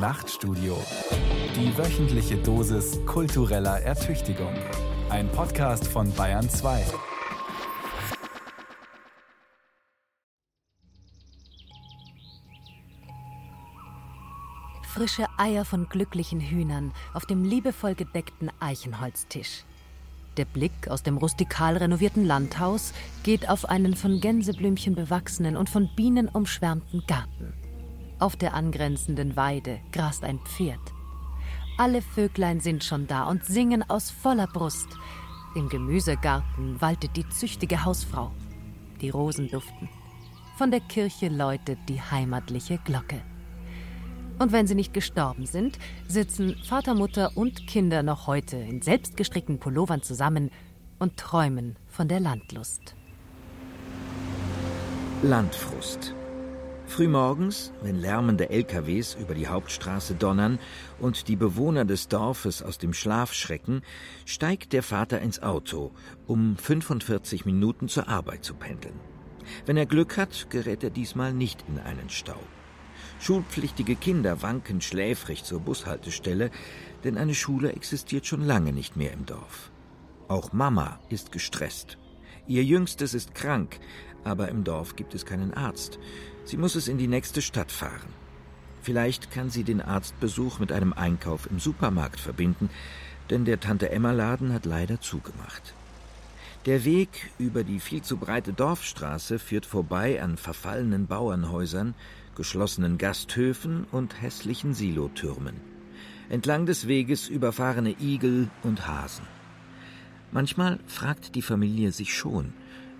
Nachtstudio. Die wöchentliche Dosis kultureller Ertüchtigung. Ein Podcast von Bayern 2. Frische Eier von glücklichen Hühnern auf dem liebevoll gedeckten Eichenholztisch. Der Blick aus dem rustikal renovierten Landhaus geht auf einen von Gänseblümchen bewachsenen und von Bienen umschwärmten Garten. Auf der angrenzenden Weide grast ein Pferd. Alle Vöglein sind schon da und singen aus voller Brust. Im Gemüsegarten waltet die züchtige Hausfrau. Die Rosen duften. Von der Kirche läutet die heimatliche Glocke. Und wenn sie nicht gestorben sind, sitzen Vater, Mutter und Kinder noch heute in selbstgestrickten Pullovern zusammen und träumen von der Landlust. Landfrust. Frühmorgens, wenn lärmende LKWs über die Hauptstraße donnern und die Bewohner des Dorfes aus dem Schlaf schrecken, steigt der Vater ins Auto, um 45 Minuten zur Arbeit zu pendeln. Wenn er Glück hat, gerät er diesmal nicht in einen Stau. Schulpflichtige Kinder wanken schläfrig zur Bushaltestelle, denn eine Schule existiert schon lange nicht mehr im Dorf. Auch Mama ist gestresst. Ihr Jüngstes ist krank, aber im Dorf gibt es keinen Arzt. Sie muss es in die nächste Stadt fahren. Vielleicht kann sie den Arztbesuch mit einem Einkauf im Supermarkt verbinden, denn der Tante Emma Laden hat leider zugemacht. Der Weg über die viel zu breite Dorfstraße führt vorbei an verfallenen Bauernhäusern, geschlossenen Gasthöfen und hässlichen Silotürmen. Entlang des Weges überfahrene Igel und Hasen. Manchmal fragt die Familie sich schon,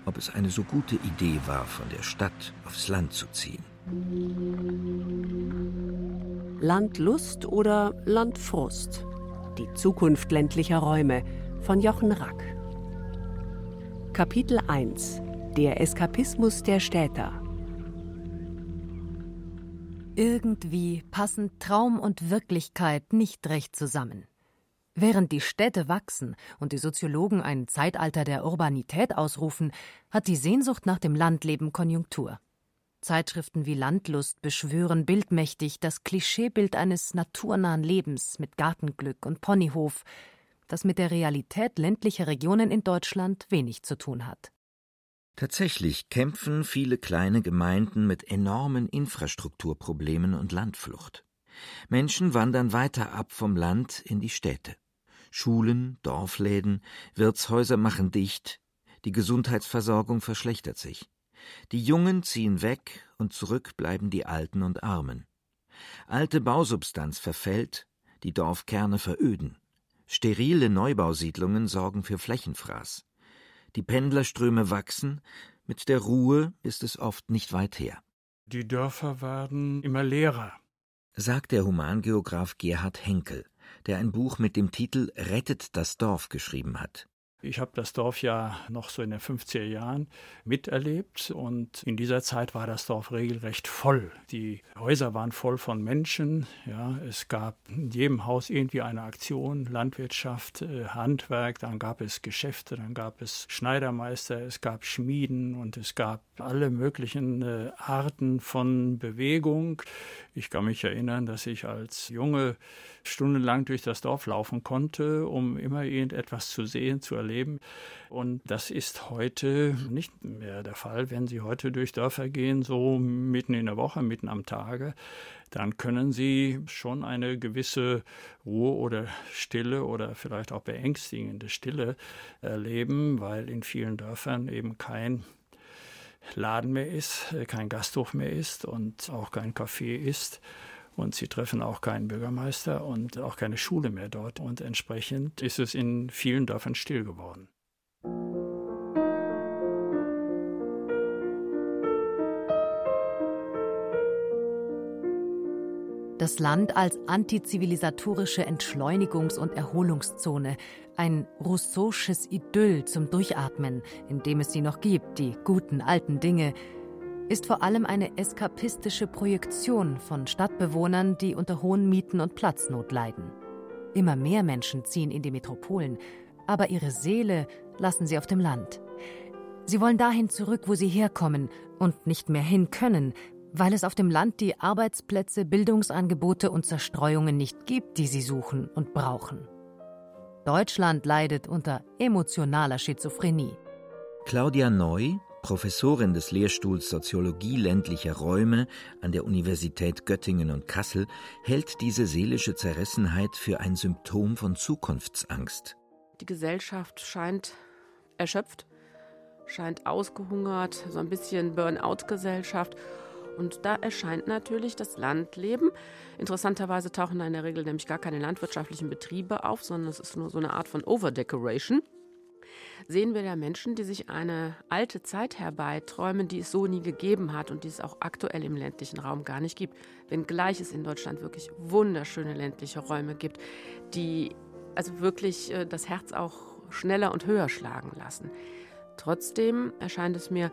ob es eine so gute Idee war, von der Stadt aufs Land zu ziehen. Landlust oder Landfrust? Die Zukunft ländlicher Räume von Jochen Rack. Kapitel 1 Der Eskapismus der Städter Irgendwie passen Traum und Wirklichkeit nicht recht zusammen. Während die Städte wachsen und die Soziologen ein Zeitalter der Urbanität ausrufen, hat die Sehnsucht nach dem Landleben Konjunktur. Zeitschriften wie Landlust beschwören bildmächtig das Klischeebild eines naturnahen Lebens mit Gartenglück und Ponyhof, das mit der Realität ländlicher Regionen in Deutschland wenig zu tun hat. Tatsächlich kämpfen viele kleine Gemeinden mit enormen Infrastrukturproblemen und Landflucht. Menschen wandern weiter ab vom Land in die Städte. Schulen, Dorfläden, Wirtshäuser machen dicht, die Gesundheitsversorgung verschlechtert sich. Die Jungen ziehen weg und zurück bleiben die Alten und Armen. Alte Bausubstanz verfällt, die Dorfkerne veröden. Sterile Neubausiedlungen sorgen für Flächenfraß. Die Pendlerströme wachsen, mit der Ruhe ist es oft nicht weit her. Die Dörfer werden immer leerer, sagt der Humangeograf Gerhard Henkel, der ein Buch mit dem Titel Rettet das Dorf geschrieben hat. Ich habe das Dorf ja noch so in den 50er Jahren miterlebt und in dieser Zeit war das Dorf regelrecht voll. Die Häuser waren voll von Menschen. Ja, es gab in jedem Haus irgendwie eine Aktion, Landwirtschaft, äh, Handwerk, dann gab es Geschäfte, dann gab es Schneidermeister, es gab Schmieden und es gab alle möglichen äh, Arten von Bewegung. Ich kann mich erinnern, dass ich als Junge stundenlang durch das Dorf laufen konnte, um immer irgendetwas zu sehen, zu erleben. Und das ist heute nicht mehr der Fall. Wenn Sie heute durch Dörfer gehen, so mitten in der Woche, mitten am Tage, dann können Sie schon eine gewisse Ruhe oder Stille oder vielleicht auch beängstigende Stille erleben, weil in vielen Dörfern eben kein Laden mehr ist, kein Gasthof mehr ist und auch kein Café ist. Und sie treffen auch keinen Bürgermeister und auch keine Schule mehr dort. Und entsprechend ist es in vielen Dörfern still geworden. Das Land als antizivilisatorische Entschleunigungs- und Erholungszone, ein rousseausches Idyll zum Durchatmen, in dem es sie noch gibt, die guten alten Dinge, ist vor allem eine eskapistische Projektion von Stadtbewohnern, die unter hohen Mieten und Platznot leiden. Immer mehr Menschen ziehen in die Metropolen, aber ihre Seele lassen sie auf dem Land. Sie wollen dahin zurück, wo sie herkommen und nicht mehr hin können, weil es auf dem Land die Arbeitsplätze, Bildungsangebote und Zerstreuungen nicht gibt, die sie suchen und brauchen. Deutschland leidet unter emotionaler Schizophrenie. Claudia Neu, Professorin des Lehrstuhls Soziologie ländlicher Räume an der Universität Göttingen und Kassel, hält diese seelische Zerrissenheit für ein Symptom von Zukunftsangst. Die Gesellschaft scheint erschöpft, scheint ausgehungert, so ein bisschen Burnout-Gesellschaft. Und da erscheint natürlich das Landleben. Interessanterweise tauchen da in der Regel nämlich gar keine landwirtschaftlichen Betriebe auf, sondern es ist nur so eine Art von Overdecoration. Sehen wir da Menschen, die sich eine alte Zeit herbeiträumen, die es so nie gegeben hat und die es auch aktuell im ländlichen Raum gar nicht gibt, wenngleich es in Deutschland wirklich wunderschöne ländliche Räume gibt, die also wirklich äh, das Herz auch schneller und höher schlagen lassen. Trotzdem erscheint es mir,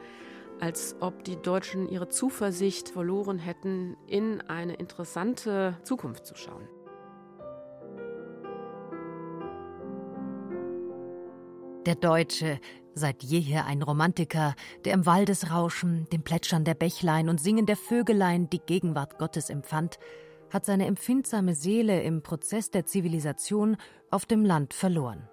als ob die Deutschen ihre Zuversicht verloren hätten, in eine interessante Zukunft zu schauen. Der Deutsche, seit jeher ein Romantiker, der im Waldesrauschen, dem Plätschern der Bächlein und Singen der Vögelein die Gegenwart Gottes empfand, hat seine empfindsame Seele im Prozess der Zivilisation auf dem Land verloren.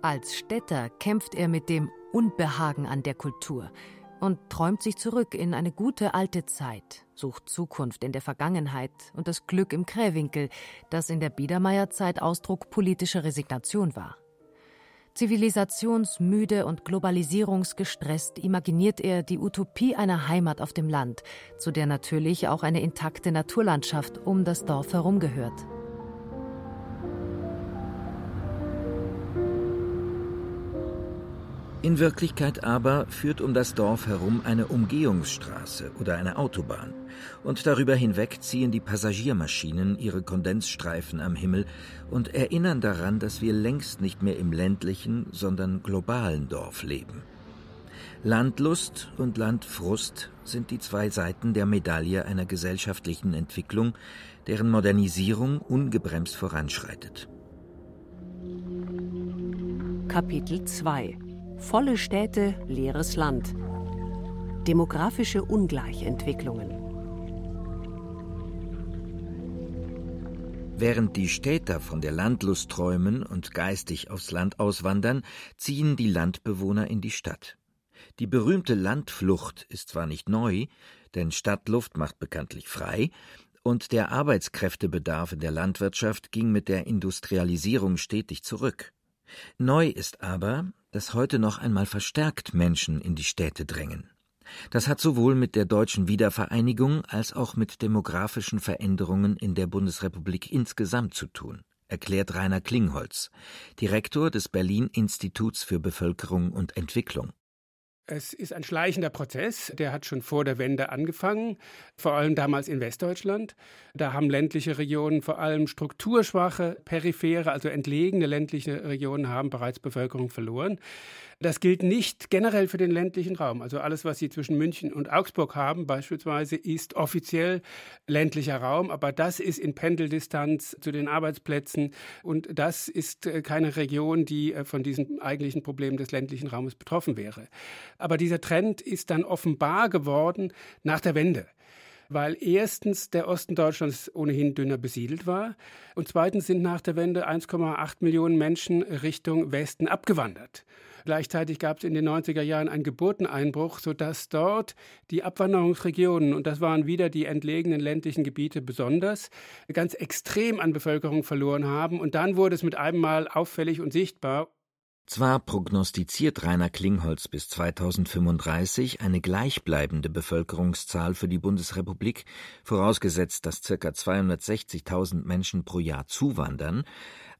Als Städter kämpft er mit dem Unbehagen an der Kultur und träumt sich zurück in eine gute alte Zeit, sucht Zukunft in der Vergangenheit und das Glück im Krähwinkel, das in der Biedermeierzeit Ausdruck politischer Resignation war. Zivilisationsmüde und globalisierungsgestresst imaginiert er die Utopie einer Heimat auf dem Land, zu der natürlich auch eine intakte Naturlandschaft um das Dorf herum gehört. In Wirklichkeit aber führt um das Dorf herum eine Umgehungsstraße oder eine Autobahn. Und darüber hinweg ziehen die Passagiermaschinen ihre Kondensstreifen am Himmel und erinnern daran, dass wir längst nicht mehr im ländlichen, sondern globalen Dorf leben. Landlust und Landfrust sind die zwei Seiten der Medaille einer gesellschaftlichen Entwicklung, deren Modernisierung ungebremst voranschreitet. Kapitel 2 Volle Städte, leeres Land. Demografische Ungleichentwicklungen. Während die Städter von der Landlust träumen und geistig aufs Land auswandern, ziehen die Landbewohner in die Stadt. Die berühmte Landflucht ist zwar nicht neu, denn Stadtluft macht bekanntlich frei, und der Arbeitskräftebedarf in der Landwirtschaft ging mit der Industrialisierung stetig zurück. Neu ist aber, dass heute noch einmal verstärkt Menschen in die Städte drängen. Das hat sowohl mit der deutschen Wiedervereinigung als auch mit demografischen Veränderungen in der Bundesrepublik insgesamt zu tun, erklärt Rainer Klingholz, Direktor des Berlin Instituts für Bevölkerung und Entwicklung. Es ist ein schleichender Prozess, der hat schon vor der Wende angefangen, vor allem damals in Westdeutschland. Da haben ländliche Regionen, vor allem strukturschwache, periphere, also entlegene ländliche Regionen, haben bereits Bevölkerung verloren. Das gilt nicht generell für den ländlichen Raum. Also alles, was Sie zwischen München und Augsburg haben, beispielsweise, ist offiziell ländlicher Raum, aber das ist in Pendeldistanz zu den Arbeitsplätzen und das ist äh, keine Region, die äh, von diesem eigentlichen Problem des ländlichen Raumes betroffen wäre. Aber dieser Trend ist dann offenbar geworden nach der Wende weil erstens der Osten Deutschlands ohnehin dünner besiedelt war und zweitens sind nach der Wende 1,8 Millionen Menschen Richtung Westen abgewandert. Gleichzeitig gab es in den 90er Jahren einen Geburteneinbruch, sodass dort die Abwanderungsregionen, und das waren wieder die entlegenen ländlichen Gebiete besonders, ganz extrem an Bevölkerung verloren haben. Und dann wurde es mit einem Mal auffällig und sichtbar. Zwar prognostiziert Rainer Klingholz bis 2035 eine gleichbleibende Bevölkerungszahl für die Bundesrepublik, vorausgesetzt, dass ca. 260.000 Menschen pro Jahr zuwandern,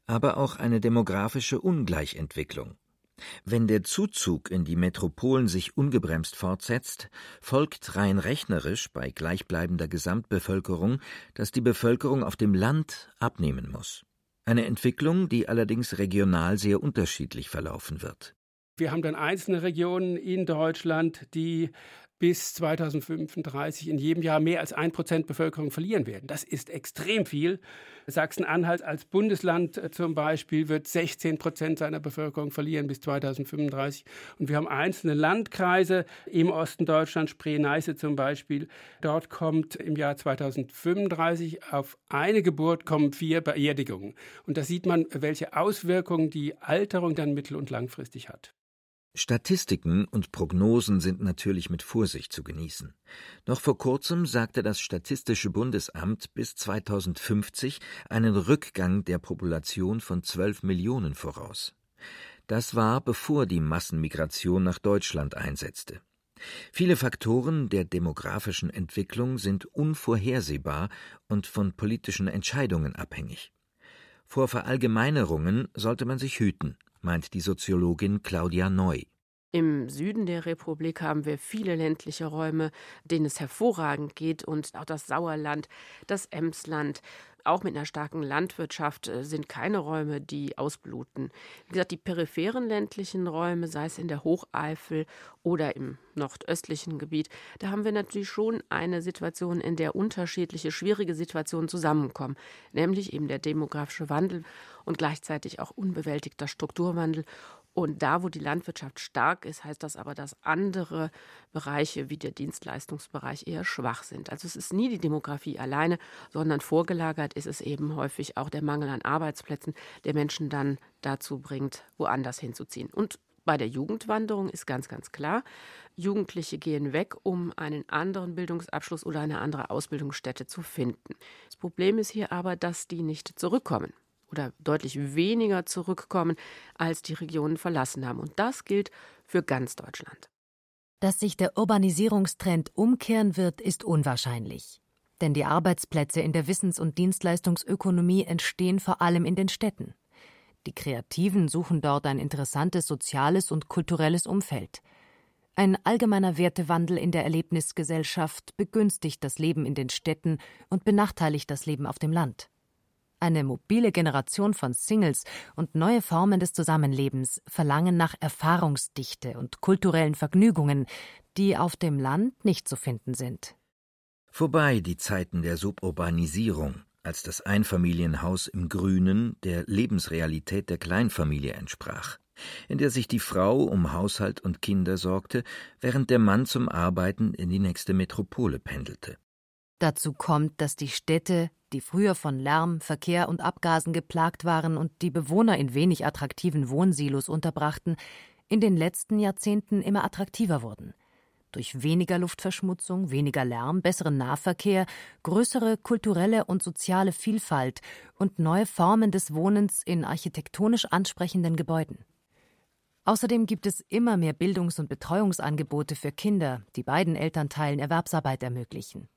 aber auch eine demografische Ungleichentwicklung. Wenn der Zuzug in die Metropolen sich ungebremst fortsetzt, folgt rein rechnerisch bei gleichbleibender Gesamtbevölkerung, dass die Bevölkerung auf dem Land abnehmen muss. Eine Entwicklung, die allerdings regional sehr unterschiedlich verlaufen wird. Wir haben dann einzelne Regionen in Deutschland, die bis 2035 in jedem Jahr mehr als ein Prozent Bevölkerung verlieren werden. Das ist extrem viel. Sachsen-Anhalt als Bundesland äh, zum Beispiel wird 16 Prozent seiner Bevölkerung verlieren bis 2035. Und wir haben einzelne Landkreise im Osten Deutschlands, Spree-Neiße zum Beispiel. Dort kommt im Jahr 2035 auf eine Geburt kommen vier Beerdigungen. Und da sieht man, welche Auswirkungen die Alterung dann mittel- und langfristig hat. Statistiken und Prognosen sind natürlich mit Vorsicht zu genießen. Noch vor kurzem sagte das Statistische Bundesamt bis 2050 einen Rückgang der Population von 12 Millionen voraus. Das war bevor die Massenmigration nach Deutschland einsetzte. Viele Faktoren der demografischen Entwicklung sind unvorhersehbar und von politischen Entscheidungen abhängig. Vor Verallgemeinerungen sollte man sich hüten meint die Soziologin Claudia Neu. Im Süden der Republik haben wir viele ländliche Räume, denen es hervorragend geht und auch das Sauerland, das Emsland, auch mit einer starken Landwirtschaft äh, sind keine Räume, die ausbluten. Wie gesagt, die peripheren ländlichen Räume, sei es in der Hocheifel oder im nordöstlichen Gebiet, da haben wir natürlich schon eine Situation, in der unterschiedliche schwierige Situationen zusammenkommen, nämlich eben der demografische Wandel und gleichzeitig auch unbewältigter Strukturwandel und da, wo die Landwirtschaft stark ist, heißt das aber, dass andere Bereiche wie der Dienstleistungsbereich eher schwach sind. Also es ist nie die Demografie alleine, sondern vorgelagert ist es eben häufig auch der Mangel an Arbeitsplätzen, der Menschen dann dazu bringt, woanders hinzuziehen. Und bei der Jugendwanderung ist ganz, ganz klar, Jugendliche gehen weg, um einen anderen Bildungsabschluss oder eine andere Ausbildungsstätte zu finden. Das Problem ist hier aber, dass die nicht zurückkommen oder deutlich weniger zurückkommen, als die Regionen verlassen haben. Und das gilt für ganz Deutschland. Dass sich der Urbanisierungstrend umkehren wird, ist unwahrscheinlich. Denn die Arbeitsplätze in der Wissens- und Dienstleistungsökonomie entstehen vor allem in den Städten. Die Kreativen suchen dort ein interessantes soziales und kulturelles Umfeld. Ein allgemeiner Wertewandel in der Erlebnisgesellschaft begünstigt das Leben in den Städten und benachteiligt das Leben auf dem Land. Eine mobile Generation von Singles und neue Formen des Zusammenlebens verlangen nach Erfahrungsdichte und kulturellen Vergnügungen, die auf dem Land nicht zu finden sind. Vorbei die Zeiten der Suburbanisierung, als das Einfamilienhaus im Grünen der Lebensrealität der Kleinfamilie entsprach, in der sich die Frau um Haushalt und Kinder sorgte, während der Mann zum Arbeiten in die nächste Metropole pendelte. Dazu kommt, dass die Städte die früher von Lärm, Verkehr und Abgasen geplagt waren und die Bewohner in wenig attraktiven Wohnsilos unterbrachten, in den letzten Jahrzehnten immer attraktiver wurden. Durch weniger Luftverschmutzung, weniger Lärm, besseren Nahverkehr, größere kulturelle und soziale Vielfalt und neue Formen des Wohnens in architektonisch ansprechenden Gebäuden. Außerdem gibt es immer mehr Bildungs- und Betreuungsangebote für Kinder, die beiden Elternteilen Erwerbsarbeit ermöglichen.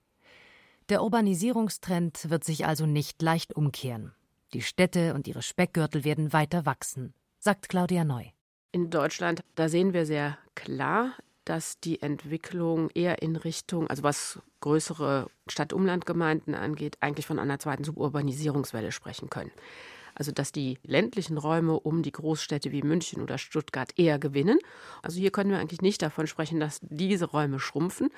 Der Urbanisierungstrend wird sich also nicht leicht umkehren. Die Städte und ihre Speckgürtel werden weiter wachsen, sagt Claudia Neu. In Deutschland, da sehen wir sehr klar, dass die Entwicklung eher in Richtung, also was größere Stadt-Umland-Gemeinden angeht, eigentlich von einer zweiten Suburbanisierungswelle sprechen können. Also dass die ländlichen Räume um die Großstädte wie München oder Stuttgart eher gewinnen. Also hier können wir eigentlich nicht davon sprechen, dass diese Räume schrumpfen.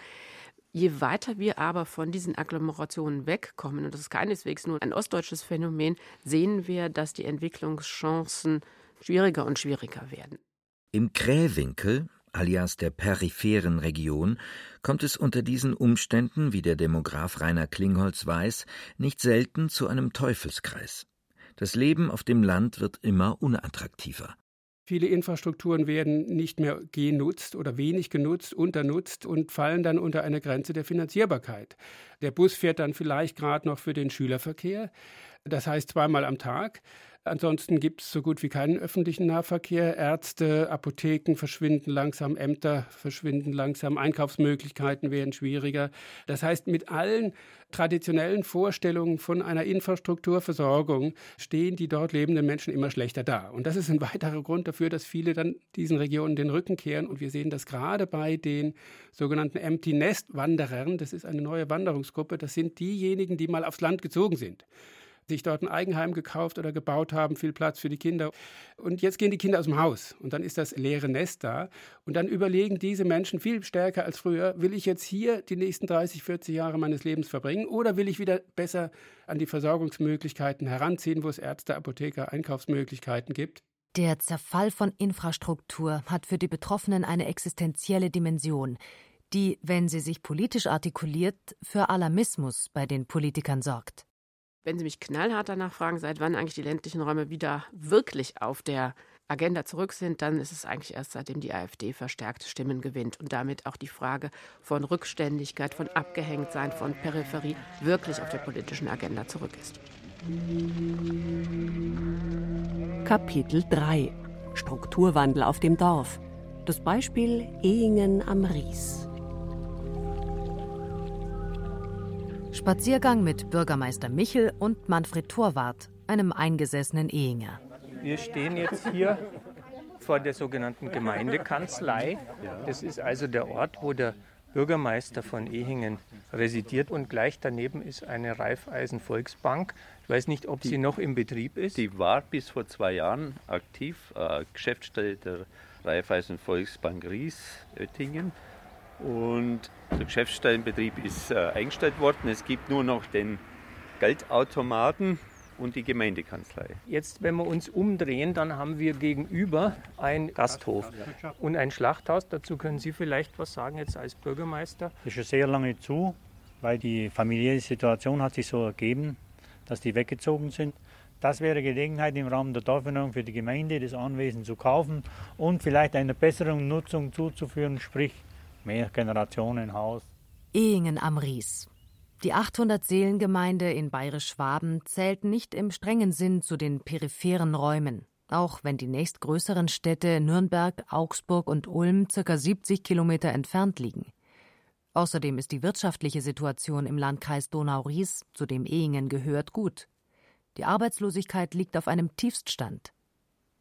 Je weiter wir aber von diesen Agglomerationen wegkommen, und das ist keineswegs nur ein ostdeutsches Phänomen, sehen wir, dass die Entwicklungschancen schwieriger und schwieriger werden. Im Krähwinkel, alias der peripheren Region, kommt es unter diesen Umständen, wie der Demograf Rainer Klingholz weiß, nicht selten zu einem Teufelskreis. Das Leben auf dem Land wird immer unattraktiver. Viele Infrastrukturen werden nicht mehr genutzt oder wenig genutzt, unternutzt und fallen dann unter eine Grenze der Finanzierbarkeit. Der Bus fährt dann vielleicht gerade noch für den Schülerverkehr, das heißt zweimal am Tag. Ansonsten gibt es so gut wie keinen öffentlichen Nahverkehr. Ärzte, Apotheken verschwinden langsam, Ämter verschwinden langsam, Einkaufsmöglichkeiten werden schwieriger. Das heißt, mit allen traditionellen Vorstellungen von einer Infrastrukturversorgung stehen die dort lebenden Menschen immer schlechter da. Und das ist ein weiterer Grund dafür, dass viele dann diesen Regionen den Rücken kehren. Und wir sehen das gerade bei den sogenannten Empty Nest Wanderern. Das ist eine neue Wanderungsgruppe. Das sind diejenigen, die mal aufs Land gezogen sind sich dort ein Eigenheim gekauft oder gebaut haben, viel Platz für die Kinder. Und jetzt gehen die Kinder aus dem Haus und dann ist das leere Nest da. Und dann überlegen diese Menschen viel stärker als früher, will ich jetzt hier die nächsten 30, 40 Jahre meines Lebens verbringen oder will ich wieder besser an die Versorgungsmöglichkeiten heranziehen, wo es Ärzte, Apotheker, Einkaufsmöglichkeiten gibt. Der Zerfall von Infrastruktur hat für die Betroffenen eine existenzielle Dimension, die, wenn sie sich politisch artikuliert, für Alarmismus bei den Politikern sorgt. Wenn Sie mich knallhart danach fragen, seit wann eigentlich die ländlichen Räume wieder wirklich auf der Agenda zurück sind, dann ist es eigentlich erst seitdem die AfD verstärkt Stimmen gewinnt und damit auch die Frage von Rückständigkeit, von Abgehängtsein, von Peripherie wirklich auf der politischen Agenda zurück ist. Kapitel 3 Strukturwandel auf dem Dorf. Das Beispiel Ehingen am Ries. Spaziergang mit Bürgermeister Michel und Manfred Torwart, einem eingesessenen Ehinger. Wir stehen jetzt hier vor der sogenannten Gemeindekanzlei. Das ist also der Ort, wo der Bürgermeister von Ehingen residiert und gleich daneben ist eine Raiffeisen Volksbank. Ich weiß nicht, ob die, sie noch im Betrieb ist. Die war bis vor zwei Jahren aktiv, äh, Geschäftsstelle der Raiffeisen Volksbank Ries Oettingen. Und der Geschäftsstellenbetrieb ist äh, eingestellt worden. Es gibt nur noch den Geldautomaten und die Gemeindekanzlei. Jetzt, wenn wir uns umdrehen, dann haben wir gegenüber ein Gasthof und ein Schlachthaus. Dazu können Sie vielleicht was sagen jetzt als Bürgermeister. Das ist schon sehr lange zu, weil die familiäre Situation hat sich so ergeben, dass die weggezogen sind. Das wäre Gelegenheit im Rahmen der Dorferneuerung für die Gemeinde, das Anwesen zu kaufen und vielleicht einer besseren Nutzung zuzuführen, sprich mehr Generationenhaus. Ehingen am Ries. Die 800-Seelengemeinde in Bayerisch-Schwaben zählt nicht im strengen Sinn zu den peripheren Räumen, auch wenn die nächstgrößeren Städte Nürnberg, Augsburg und Ulm ca. 70 Kilometer entfernt liegen. Außerdem ist die wirtschaftliche Situation im Landkreis Donau-Ries, zu dem Ehingen gehört, gut. Die Arbeitslosigkeit liegt auf einem Tiefststand.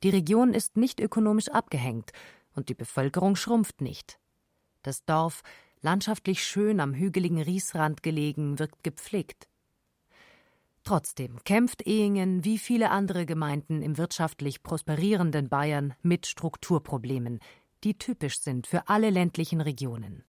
Die Region ist nicht ökonomisch abgehängt und die Bevölkerung schrumpft nicht. Das Dorf landschaftlich schön am hügeligen Riesrand gelegen, wirkt gepflegt. Trotzdem kämpft Ehingen wie viele andere Gemeinden im wirtschaftlich prosperierenden Bayern mit Strukturproblemen, die typisch sind für alle ländlichen Regionen.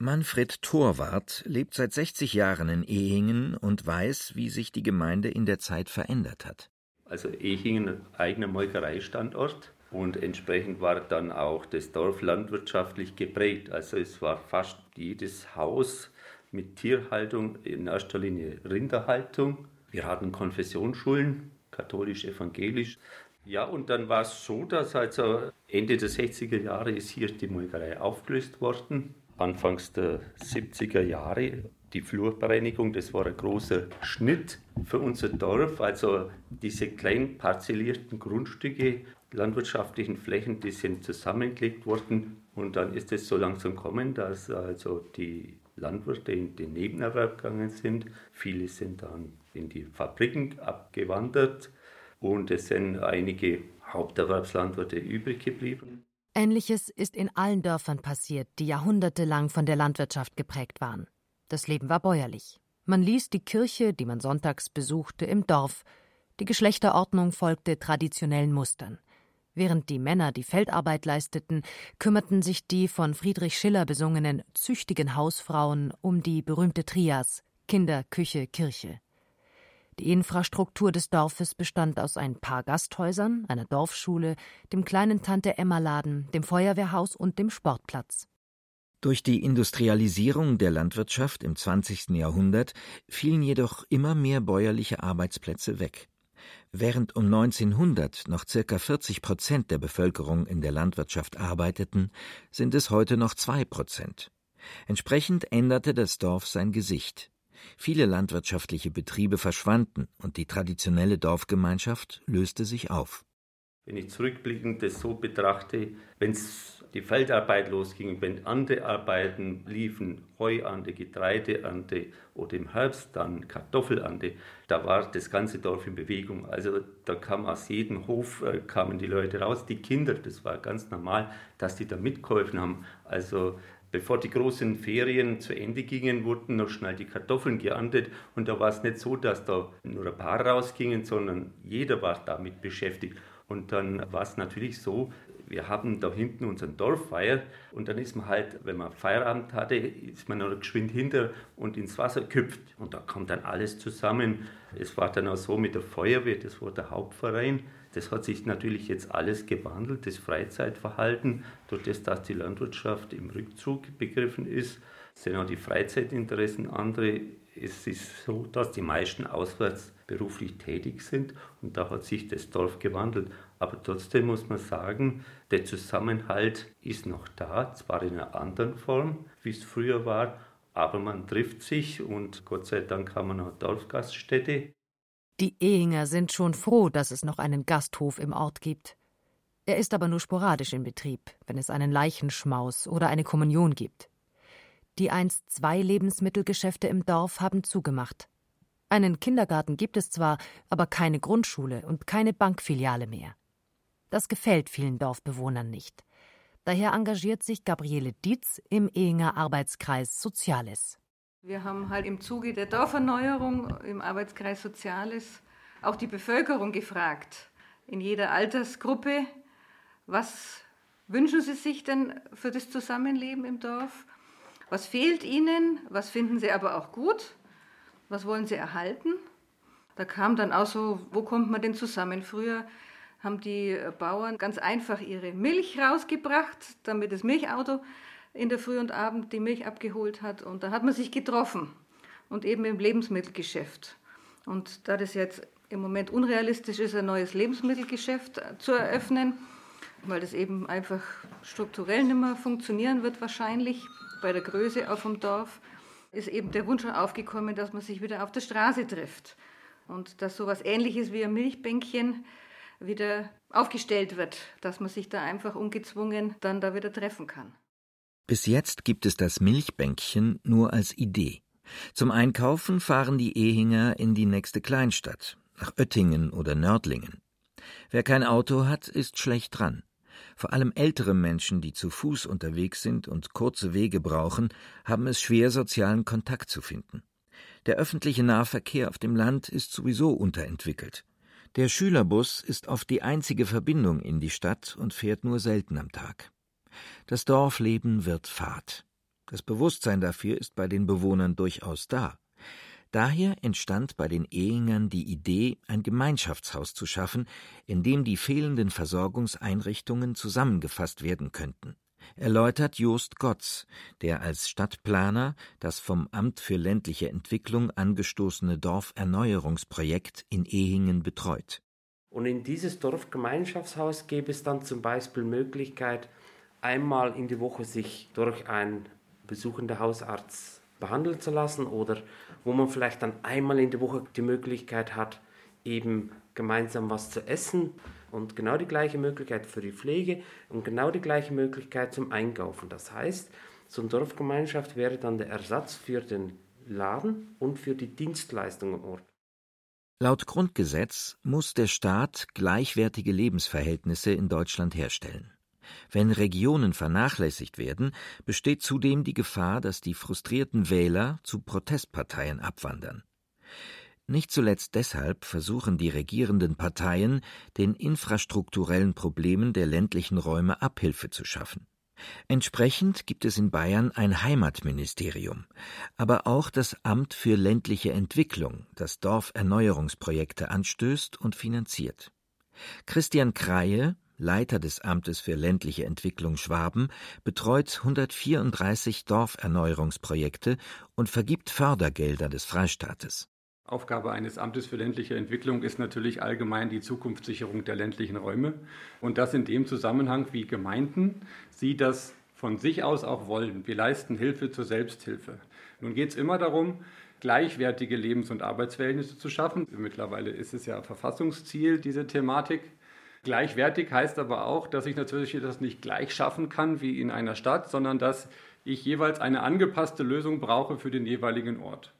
Manfred Torwart lebt seit 60 Jahren in Ehingen und weiß, wie sich die Gemeinde in der Zeit verändert hat. Also Ehingen, eigener Molkereistandort. Und entsprechend war dann auch das Dorf landwirtschaftlich geprägt. Also es war fast jedes Haus mit Tierhaltung, in erster Linie Rinderhaltung. Wir hatten Konfessionsschulen, katholisch-evangelisch. Ja, und dann war es so, dass also Ende der 60er Jahre ist hier die Molkerei aufgelöst worden. Anfangs der 70er Jahre die Flurbereinigung, das war ein großer Schnitt für unser Dorf. Also diese klein parzellierten Grundstücke landwirtschaftlichen Flächen, die sind zusammengelegt worden und dann ist es so langsam gekommen, dass also die Landwirte in den Nebenerwerb gegangen sind. Viele sind dann in die Fabriken abgewandert und es sind einige Haupterwerbslandwirte übrig geblieben. Ähnliches ist in allen Dörfern passiert, die jahrhundertelang von der Landwirtschaft geprägt waren. Das Leben war bäuerlich. Man ließ die Kirche, die man sonntags besuchte, im Dorf. Die Geschlechterordnung folgte traditionellen Mustern. Während die Männer die Feldarbeit leisteten, kümmerten sich die von Friedrich Schiller besungenen züchtigen Hausfrauen um die berühmte Trias Kinder, Küche, Kirche. Die Infrastruktur des Dorfes bestand aus ein paar Gasthäusern, einer Dorfschule, dem kleinen Tante-Emma-Laden, dem Feuerwehrhaus und dem Sportplatz. Durch die Industrialisierung der Landwirtschaft im 20. Jahrhundert fielen jedoch immer mehr bäuerliche Arbeitsplätze weg. Während um 1900 noch circa 40 Prozent der Bevölkerung in der Landwirtschaft arbeiteten, sind es heute noch zwei Prozent. Entsprechend änderte das Dorf sein Gesicht. Viele landwirtschaftliche Betriebe verschwanden und die traditionelle Dorfgemeinschaft löste sich auf. Wenn ich zurückblickend das so betrachte, wenn es die Feldarbeit losging, wenn andere Arbeiten liefen, Heuernte, Getreideernte oder im Herbst dann Kartoffelernte, da war das ganze Dorf in Bewegung. Also da kam aus jedem Hof äh, kamen die Leute raus, die Kinder, das war ganz normal, dass die da mitgeholfen haben. Also Bevor die großen Ferien zu Ende gingen, wurden noch schnell die Kartoffeln geerntet. Und da war es nicht so, dass da nur ein paar rausgingen, sondern jeder war damit beschäftigt. Und dann war es natürlich so, wir haben da hinten unseren Dorffeier und dann ist man halt, wenn man Feierabend hatte, ist man noch geschwind hinter und ins Wasser geküpft und da kommt dann alles zusammen. Es war dann auch so mit der Feuerwehr, das war der Hauptverein. Das hat sich natürlich jetzt alles gewandelt, das Freizeitverhalten, durch das, dass die Landwirtschaft im Rückzug begriffen ist, sind auch die Freizeitinteressen andere. Es ist so, dass die meisten auswärts beruflich tätig sind und da hat sich das Dorf gewandelt. Aber trotzdem muss man sagen, der Zusammenhalt ist noch da, zwar in einer anderen Form, wie es früher war, aber man trifft sich und Gott sei Dank haben wir noch Dorfgaststätte. Die Ehinger sind schon froh, dass es noch einen Gasthof im Ort gibt. Er ist aber nur sporadisch in Betrieb, wenn es einen Leichenschmaus oder eine Kommunion gibt. Die einst zwei Lebensmittelgeschäfte im Dorf haben zugemacht. Einen Kindergarten gibt es zwar, aber keine Grundschule und keine Bankfiliale mehr. Das gefällt vielen Dorfbewohnern nicht. Daher engagiert sich Gabriele Dietz im Ehinger Arbeitskreis Soziales. Wir haben halt im Zuge der Dorferneuerung im Arbeitskreis Soziales auch die Bevölkerung gefragt, in jeder Altersgruppe, was wünschen sie sich denn für das Zusammenleben im Dorf? Was fehlt ihnen? Was finden sie aber auch gut? Was wollen sie erhalten? Da kam dann auch so, wo kommt man denn zusammen? Früher haben die Bauern ganz einfach ihre Milch rausgebracht, damit das Milchauto in der Früh und Abend die Milch abgeholt hat. Und da hat man sich getroffen und eben im Lebensmittelgeschäft. Und da das jetzt im Moment unrealistisch ist, ein neues Lebensmittelgeschäft zu eröffnen, weil das eben einfach strukturell nicht mehr funktionieren wird wahrscheinlich bei der Größe auch vom Dorf, ist eben der Wunsch aufgekommen, dass man sich wieder auf der Straße trifft und dass so etwas Ähnliches wie ein Milchbänkchen wieder aufgestellt wird, dass man sich da einfach ungezwungen dann da wieder treffen kann. Bis jetzt gibt es das Milchbänkchen nur als Idee. Zum Einkaufen fahren die Ehinger in die nächste Kleinstadt, nach Oettingen oder Nördlingen. Wer kein Auto hat, ist schlecht dran. Vor allem ältere Menschen, die zu Fuß unterwegs sind und kurze Wege brauchen, haben es schwer, sozialen Kontakt zu finden. Der öffentliche Nahverkehr auf dem Land ist sowieso unterentwickelt. Der Schülerbus ist oft die einzige Verbindung in die Stadt und fährt nur selten am Tag. Das Dorfleben wird fad. Das Bewusstsein dafür ist bei den Bewohnern durchaus da. Daher entstand bei den Ehingern die Idee, ein Gemeinschaftshaus zu schaffen, in dem die fehlenden Versorgungseinrichtungen zusammengefasst werden könnten erläutert Jost Gotz, der als Stadtplaner das vom Amt für ländliche Entwicklung angestoßene Dorferneuerungsprojekt in Ehingen betreut. Und in dieses Dorfgemeinschaftshaus gäbe es dann zum Beispiel Möglichkeit, einmal in die Woche sich durch einen besuchenden Hausarzt behandeln zu lassen oder wo man vielleicht dann einmal in der Woche die Möglichkeit hat, eben gemeinsam was zu essen und genau die gleiche Möglichkeit für die Pflege und genau die gleiche Möglichkeit zum Einkaufen. Das heißt, so eine Dorfgemeinschaft wäre dann der Ersatz für den Laden und für die Dienstleistung am Ort. Laut Grundgesetz muss der Staat gleichwertige Lebensverhältnisse in Deutschland herstellen. Wenn Regionen vernachlässigt werden, besteht zudem die Gefahr, dass die frustrierten Wähler zu Protestparteien abwandern. Nicht zuletzt deshalb versuchen die regierenden Parteien, den infrastrukturellen Problemen der ländlichen Räume Abhilfe zu schaffen. Entsprechend gibt es in Bayern ein Heimatministerium, aber auch das Amt für ländliche Entwicklung, das Dorferneuerungsprojekte anstößt und finanziert. Christian Kreie, Leiter des Amtes für ländliche Entwicklung Schwaben, betreut 134 Dorferneuerungsprojekte und vergibt Fördergelder des Freistaates. Aufgabe eines Amtes für ländliche Entwicklung ist natürlich allgemein die Zukunftssicherung der ländlichen Räume. Und das in dem Zusammenhang, wie Gemeinden sie das von sich aus auch wollen. Wir leisten Hilfe zur Selbsthilfe. Nun geht es immer darum, gleichwertige Lebens- und Arbeitsverhältnisse zu schaffen. Mittlerweile ist es ja Verfassungsziel, diese Thematik. Gleichwertig heißt aber auch, dass ich natürlich das nicht gleich schaffen kann wie in einer Stadt, sondern dass ich jeweils eine angepasste Lösung brauche für den jeweiligen Ort.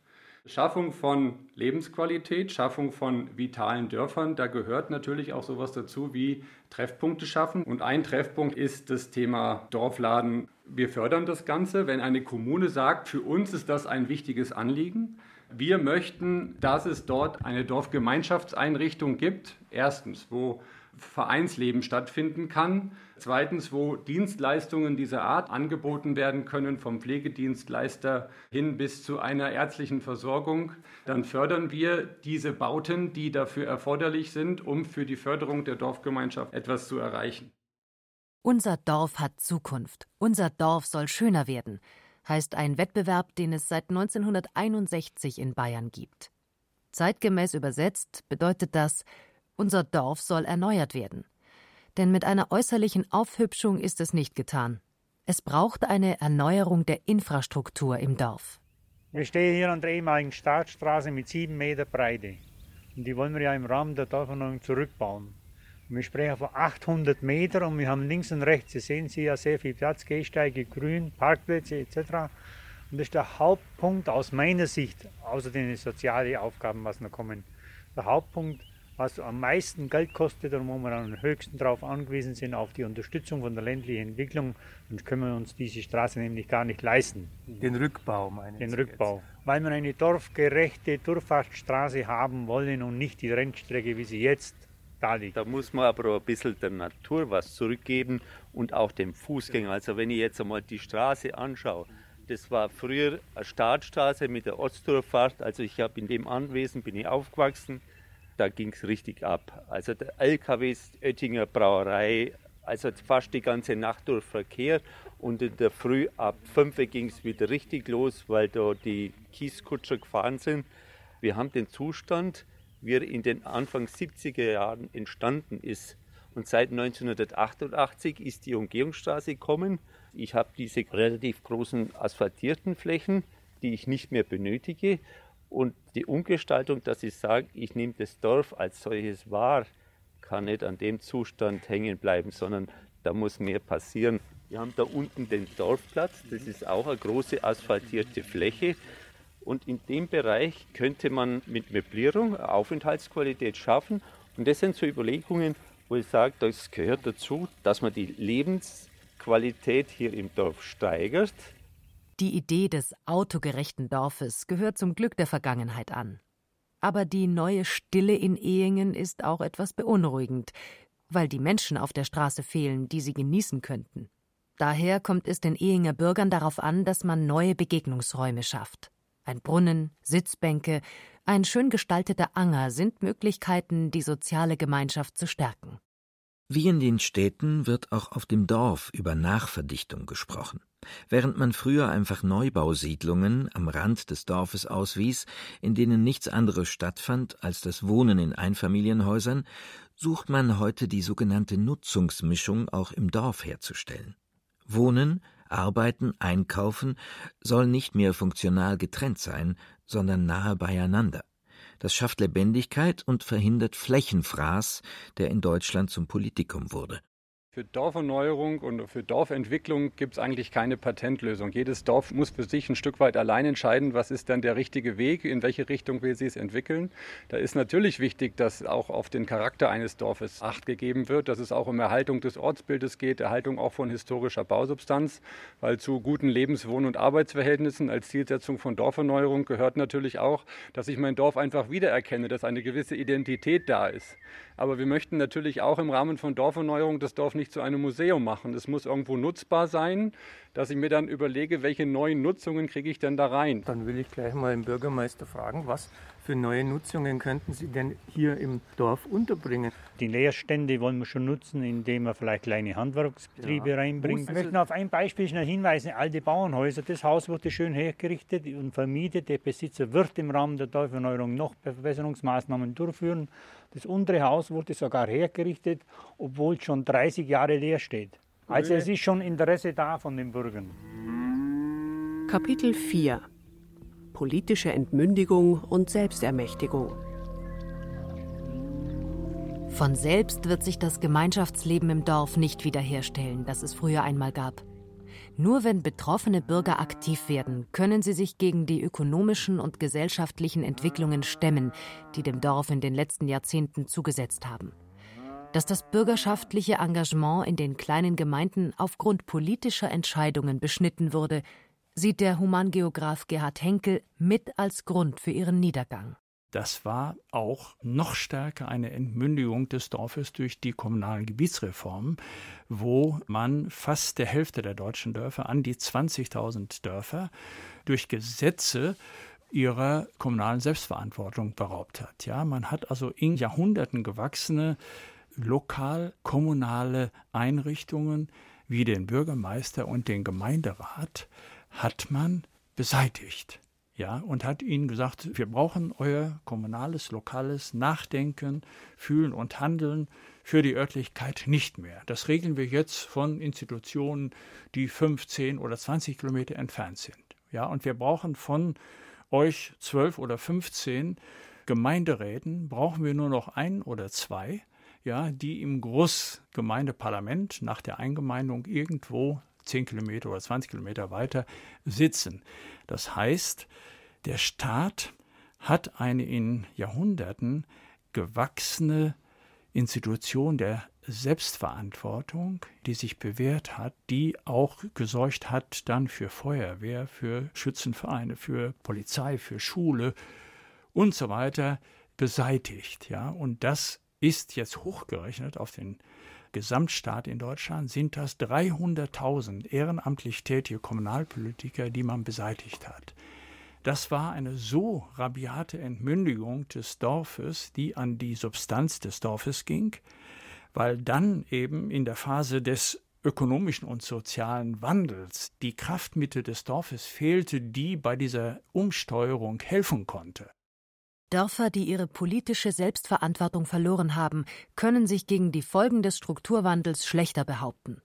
Schaffung von Lebensqualität, Schaffung von vitalen Dörfern, da gehört natürlich auch sowas dazu wie Treffpunkte schaffen. Und ein Treffpunkt ist das Thema Dorfladen. Wir fördern das Ganze, wenn eine Kommune sagt, für uns ist das ein wichtiges Anliegen. Wir möchten, dass es dort eine Dorfgemeinschaftseinrichtung gibt. Erstens, wo Vereinsleben stattfinden kann. Zweitens, wo Dienstleistungen dieser Art angeboten werden können, vom Pflegedienstleister hin bis zu einer ärztlichen Versorgung. Dann fördern wir diese Bauten, die dafür erforderlich sind, um für die Förderung der Dorfgemeinschaft etwas zu erreichen. Unser Dorf hat Zukunft. Unser Dorf soll schöner werden, heißt ein Wettbewerb, den es seit 1961 in Bayern gibt. Zeitgemäß übersetzt bedeutet das, unser Dorf soll erneuert werden. Denn mit einer äußerlichen Aufhübschung ist es nicht getan. Es braucht eine Erneuerung der Infrastruktur im Dorf. Wir stehen hier an der ehemaligen Staatsstraße mit sieben Meter Breite. Und die wollen wir ja im Rahmen der Dorferneuerung zurückbauen. Und wir sprechen von 800 Meter und wir haben links und rechts, Sie sehen Sie ja sehr viel Platz, Gehsteige, Grün, Parkplätze etc. Und das ist der Hauptpunkt aus meiner Sicht, außer den sozialen Aufgaben, was noch kommen. Der Hauptpunkt was am meisten Geld kostet und wo wir am höchsten darauf angewiesen sind, auf die Unterstützung von der ländlichen Entwicklung. Sonst können wir uns diese Straße nämlich gar nicht leisten. Den Rückbau, meine Den Rückbau. Jetzt. Weil wir eine dorfgerechte Durchfahrtsstraße haben wollen und nicht die Rennstrecke, wie sie jetzt da liegt. Da muss man aber ein bisschen der Natur was zurückgeben und auch dem Fußgänger. Also wenn ich jetzt einmal die Straße anschaue, das war früher eine Startstraße mit der Ostdurchfahrt. Also ich habe in dem Anwesen bin ich aufgewachsen da ging es richtig ab. Also der LKWs Oettinger Brauerei, also fast die ganze Nacht durch Verkehr und in der Früh ab 5 ging es wieder richtig los, weil da die Kieskutscher gefahren sind. Wir haben den Zustand, wie er in den Anfang 70er Jahren entstanden ist. Und seit 1988 ist die Umgehungsstraße gekommen. Ich habe diese relativ großen asphaltierten Flächen, die ich nicht mehr benötige. Und die Umgestaltung, dass ich sage, ich nehme das Dorf als solches wahr, kann nicht an dem Zustand hängen bleiben, sondern da muss mehr passieren. Wir haben da unten den Dorfplatz, das ist auch eine große asphaltierte Fläche. Und in dem Bereich könnte man mit Möblierung Aufenthaltsqualität schaffen. Und das sind so Überlegungen, wo ich sage, das gehört dazu, dass man die Lebensqualität hier im Dorf steigert die Idee des autogerechten Dorfes gehört zum Glück der Vergangenheit an. Aber die neue Stille in Ehingen ist auch etwas beunruhigend, weil die Menschen auf der Straße fehlen, die sie genießen könnten. Daher kommt es den Ehinger Bürgern darauf an, dass man neue Begegnungsräume schafft. Ein Brunnen, Sitzbänke, ein schön gestalteter Anger sind Möglichkeiten, die soziale Gemeinschaft zu stärken. Wie in den Städten wird auch auf dem Dorf über Nachverdichtung gesprochen. Während man früher einfach Neubausiedlungen am Rand des Dorfes auswies, in denen nichts anderes stattfand als das Wohnen in Einfamilienhäusern, sucht man heute die sogenannte Nutzungsmischung auch im Dorf herzustellen. Wohnen, Arbeiten, Einkaufen soll nicht mehr funktional getrennt sein, sondern nahe beieinander. Das schafft Lebendigkeit und verhindert Flächenfraß, der in Deutschland zum Politikum wurde. Für Dorferneuerung und für Dorfentwicklung gibt es eigentlich keine Patentlösung. Jedes Dorf muss für sich ein Stück weit allein entscheiden, was ist dann der richtige Weg, in welche Richtung will sie es entwickeln. Da ist natürlich wichtig, dass auch auf den Charakter eines Dorfes Acht gegeben wird, dass es auch um Erhaltung des Ortsbildes geht, Erhaltung auch von historischer Bausubstanz, weil zu guten Lebens-, Wohn- und Arbeitsverhältnissen als Zielsetzung von Dorferneuerung gehört natürlich auch, dass ich mein Dorf einfach wiedererkenne, dass eine gewisse Identität da ist. Aber wir möchten natürlich auch im Rahmen von Dorferneuerung das Dorf nicht zu einem Museum machen. Es muss irgendwo nutzbar sein, dass ich mir dann überlege, welche neuen Nutzungen kriege ich denn da rein. Dann will ich gleich mal den Bürgermeister fragen, was für neue Nutzungen könnten Sie denn hier im Dorf unterbringen? Die Leerstände wollen wir schon nutzen, indem wir vielleicht kleine Handwerksbetriebe ja. reinbringen. Ich möchte noch auf ein Beispiel schnell hinweisen. Alte Bauernhäuser, das Haus wurde schön hergerichtet und vermietet. Der Besitzer wird im Rahmen der Dorferneuerung noch Verbesserungsmaßnahmen durchführen. Das untere Haus wurde sogar hergerichtet, obwohl es schon 30 Jahre leer steht. Also es ist schon Interesse da von den Bürgern. Kapitel 4 Politische Entmündigung und Selbstermächtigung. Von selbst wird sich das Gemeinschaftsleben im Dorf nicht wiederherstellen, das es früher einmal gab. Nur wenn betroffene Bürger aktiv werden, können sie sich gegen die ökonomischen und gesellschaftlichen Entwicklungen stemmen, die dem Dorf in den letzten Jahrzehnten zugesetzt haben. Dass das bürgerschaftliche Engagement in den kleinen Gemeinden aufgrund politischer Entscheidungen beschnitten wurde, sieht der Humangeograf Gerhard Henkel mit als Grund für ihren Niedergang. Das war auch noch stärker eine Entmündigung des Dorfes durch die kommunalen Gebietsreformen, wo man fast der Hälfte der deutschen Dörfer, an die 20.000 Dörfer, durch Gesetze ihrer kommunalen Selbstverantwortung beraubt hat. Ja, man hat also in Jahrhunderten gewachsene lokal kommunale Einrichtungen wie den Bürgermeister und den Gemeinderat hat man beseitigt. Ja, und hat ihnen gesagt, wir brauchen euer kommunales, lokales Nachdenken, Fühlen und Handeln für die Örtlichkeit nicht mehr. Das regeln wir jetzt von Institutionen, die 15 oder 20 Kilometer entfernt sind. Ja, und wir brauchen von euch 12 oder 15 Gemeinderäten, brauchen wir nur noch ein oder zwei, ja, die im Großgemeindeparlament nach der Eingemeindung irgendwo 10 Kilometer oder 20 Kilometer weiter sitzen. Das heißt, der Staat hat eine in Jahrhunderten gewachsene Institution der Selbstverantwortung, die sich bewährt hat, die auch gesorgt hat dann für Feuerwehr, für Schützenvereine, für Polizei, für Schule und so weiter beseitigt, ja, und das ist jetzt hochgerechnet auf den Gesamtstaat in Deutschland sind das 300.000 ehrenamtlich tätige Kommunalpolitiker, die man beseitigt hat. Das war eine so rabiate Entmündigung des Dorfes, die an die Substanz des Dorfes ging, weil dann eben in der Phase des ökonomischen und sozialen Wandels die Kraftmittel des Dorfes fehlte, die bei dieser Umsteuerung helfen konnte. Dörfer, die ihre politische Selbstverantwortung verloren haben, können sich gegen die Folgen des Strukturwandels schlechter behaupten.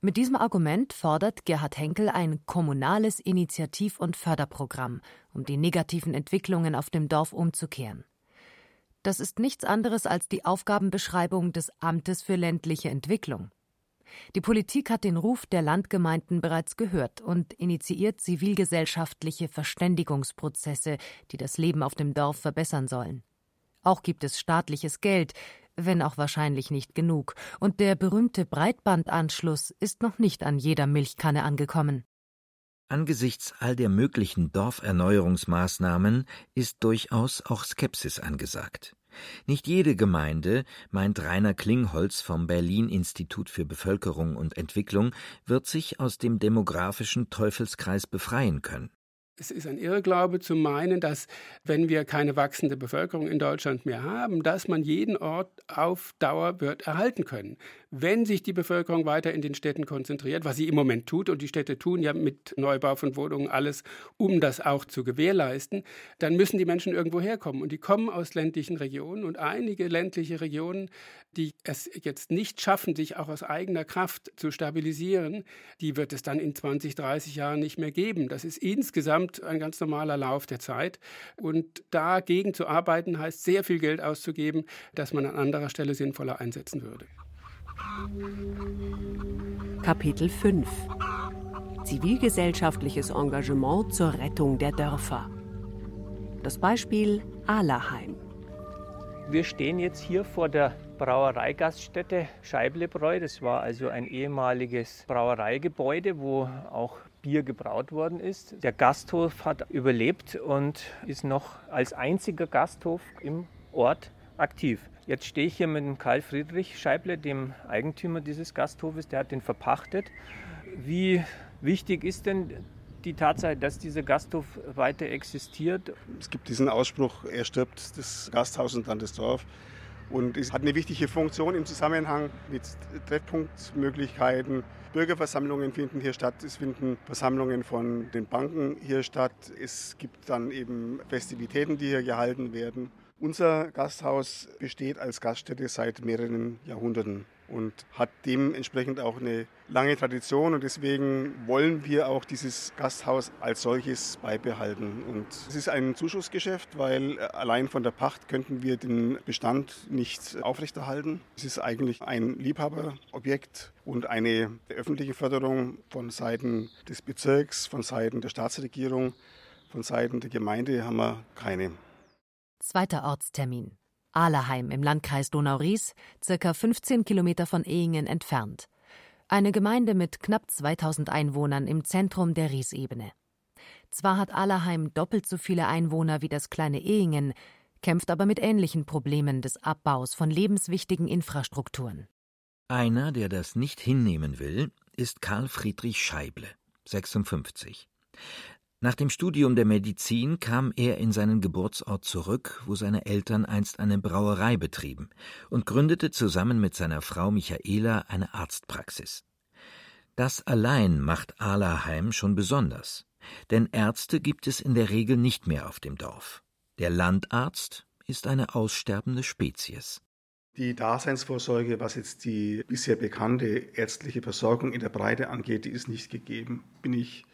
Mit diesem Argument fordert Gerhard Henkel ein kommunales Initiativ- und Förderprogramm, um die negativen Entwicklungen auf dem Dorf umzukehren. Das ist nichts anderes als die Aufgabenbeschreibung des Amtes für ländliche Entwicklung. Die Politik hat den Ruf der Landgemeinden bereits gehört und initiiert zivilgesellschaftliche Verständigungsprozesse, die das Leben auf dem Dorf verbessern sollen. Auch gibt es staatliches Geld, wenn auch wahrscheinlich nicht genug, und der berühmte Breitbandanschluss ist noch nicht an jeder Milchkanne angekommen. Angesichts all der möglichen Dorferneuerungsmaßnahmen ist durchaus auch Skepsis angesagt. Nicht jede Gemeinde, meint Rainer Klingholz vom Berlin Institut für Bevölkerung und Entwicklung, wird sich aus dem demografischen Teufelskreis befreien können. Es ist ein Irrglaube zu meinen, dass wenn wir keine wachsende Bevölkerung in Deutschland mehr haben, dass man jeden Ort auf Dauer wird erhalten können. Wenn sich die Bevölkerung weiter in den Städten konzentriert, was sie im Moment tut, und die Städte tun ja mit Neubau von Wohnungen alles, um das auch zu gewährleisten, dann müssen die Menschen irgendwo herkommen. Und die kommen aus ländlichen Regionen und einige ländliche Regionen, die es jetzt nicht schaffen, sich auch aus eigener Kraft zu stabilisieren, die wird es dann in 20, 30 Jahren nicht mehr geben. Das ist insgesamt ein ganz normaler Lauf der Zeit. Und dagegen zu arbeiten, heißt sehr viel Geld auszugeben, das man an anderer Stelle sinnvoller einsetzen würde. Kapitel 5 Zivilgesellschaftliches Engagement zur Rettung der Dörfer. Das Beispiel Ahlerheim. Wir stehen jetzt hier vor der Brauereigaststätte Scheiblebräu. Das war also ein ehemaliges Brauereigebäude, wo auch Bier gebraut worden ist. Der Gasthof hat überlebt und ist noch als einziger Gasthof im Ort aktiv. Jetzt stehe ich hier mit dem Karl Friedrich Scheible, dem Eigentümer dieses Gasthofes, der hat den verpachtet. Wie wichtig ist denn die Tatsache, dass dieser Gasthof weiter existiert? Es gibt diesen Ausspruch, er stirbt das Gasthaus und dann das Dorf. Und es hat eine wichtige Funktion im Zusammenhang mit Treffpunktmöglichkeiten. Bürgerversammlungen finden hier statt, es finden Versammlungen von den Banken hier statt. Es gibt dann eben Festivitäten, die hier gehalten werden. Unser Gasthaus besteht als Gaststätte seit mehreren Jahrhunderten und hat dementsprechend auch eine lange Tradition und deswegen wollen wir auch dieses Gasthaus als solches beibehalten. Und es ist ein Zuschussgeschäft, weil allein von der Pacht könnten wir den Bestand nicht aufrechterhalten. Es ist eigentlich ein Liebhaberobjekt und eine öffentliche Förderung von Seiten des Bezirks, von Seiten der Staatsregierung, von Seiten der Gemeinde haben wir keine. Zweiter Ortstermin. Ahleheim im Landkreis Donau-Ries, circa 15 Kilometer von Ehingen entfernt. Eine Gemeinde mit knapp 2000 Einwohnern im Zentrum der Riesebene. Zwar hat Ahleheim doppelt so viele Einwohner wie das kleine Ehingen, kämpft aber mit ähnlichen Problemen des Abbaus von lebenswichtigen Infrastrukturen. Einer, der das nicht hinnehmen will, ist Karl Friedrich Scheible, 56. Nach dem Studium der Medizin kam er in seinen Geburtsort zurück, wo seine Eltern einst eine Brauerei betrieben, und gründete zusammen mit seiner Frau Michaela eine Arztpraxis. Das allein macht Ahlerheim schon besonders, denn Ärzte gibt es in der Regel nicht mehr auf dem Dorf. Der Landarzt ist eine aussterbende Spezies. Die Daseinsvorsorge, was jetzt die bisher bekannte ärztliche Versorgung in der Breite angeht, die ist nicht gegeben. Bin ich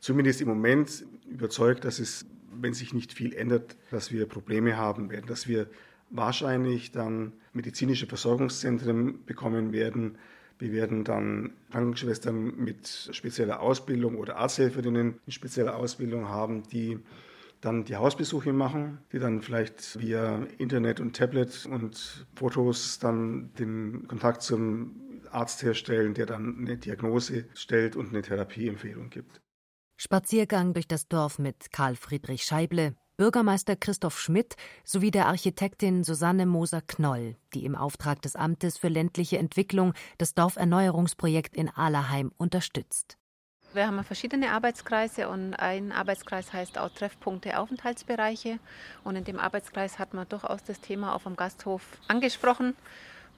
zumindest im Moment überzeugt, dass es, wenn sich nicht viel ändert, dass wir Probleme haben werden, dass wir wahrscheinlich dann medizinische Versorgungszentren bekommen werden. Wir werden dann Krankenschwestern mit spezieller Ausbildung oder Arzthelferinnen mit spezieller Ausbildung haben, die dann die Hausbesuche machen, die dann vielleicht via Internet und Tablet und Fotos dann den Kontakt zum Arzt herstellen, der dann eine Diagnose stellt und eine Therapieempfehlung gibt. Spaziergang durch das Dorf mit Karl Friedrich Scheible, Bürgermeister Christoph Schmidt sowie der Architektin Susanne Moser-Knoll, die im Auftrag des Amtes für ländliche Entwicklung das Dorferneuerungsprojekt in Ahlerheim unterstützt. Wir haben verschiedene Arbeitskreise und ein Arbeitskreis heißt auch Treffpunkte Aufenthaltsbereiche. Und in dem Arbeitskreis hat man durchaus das Thema auf dem Gasthof angesprochen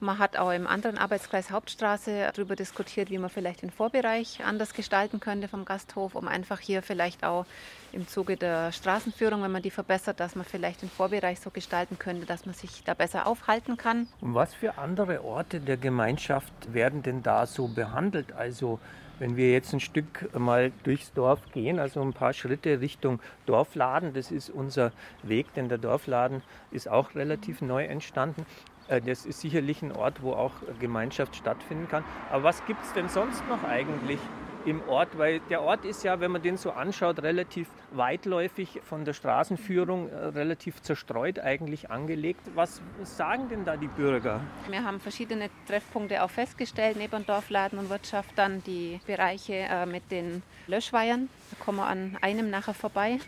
man hat auch im anderen Arbeitskreis Hauptstraße darüber diskutiert, wie man vielleicht den Vorbereich anders gestalten könnte vom Gasthof, um einfach hier vielleicht auch im Zuge der Straßenführung, wenn man die verbessert, dass man vielleicht den Vorbereich so gestalten könnte, dass man sich da besser aufhalten kann. Und was für andere Orte der Gemeinschaft werden denn da so behandelt? Also wenn wir jetzt ein Stück mal durchs Dorf gehen, also ein paar Schritte Richtung Dorfladen, das ist unser Weg, denn der Dorfladen ist auch relativ neu entstanden. Äh, das ist sicherlich ein Ort, wo auch Gemeinschaft stattfinden kann. Aber was gibt es denn sonst noch eigentlich im Ort? Weil der Ort ist ja, wenn man den so anschaut, relativ weitläufig von der Straßenführung äh, relativ zerstreut eigentlich angelegt. Was sagen denn da die Bürger? Wir haben verschiedene Treffpunkte auch festgestellt, neben Dorfladen und Wirtschaft, dann die Bereiche äh, mit den Löschweihern. Da kommen wir an einem nachher vorbei.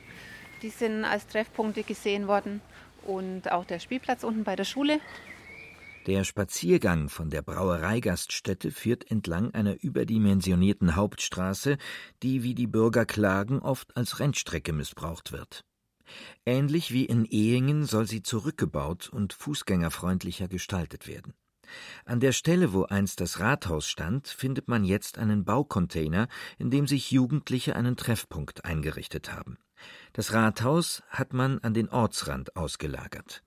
Die sind als Treffpunkte gesehen worden. Und auch der Spielplatz unten bei der Schule der Spaziergang von der Brauereigaststätte führt entlang einer überdimensionierten Hauptstraße, die, wie die Bürger klagen, oft als Rennstrecke missbraucht wird. Ähnlich wie in Ehingen soll sie zurückgebaut und fußgängerfreundlicher gestaltet werden. An der Stelle, wo einst das Rathaus stand, findet man jetzt einen Baucontainer, in dem sich Jugendliche einen Treffpunkt eingerichtet haben. Das Rathaus hat man an den Ortsrand ausgelagert.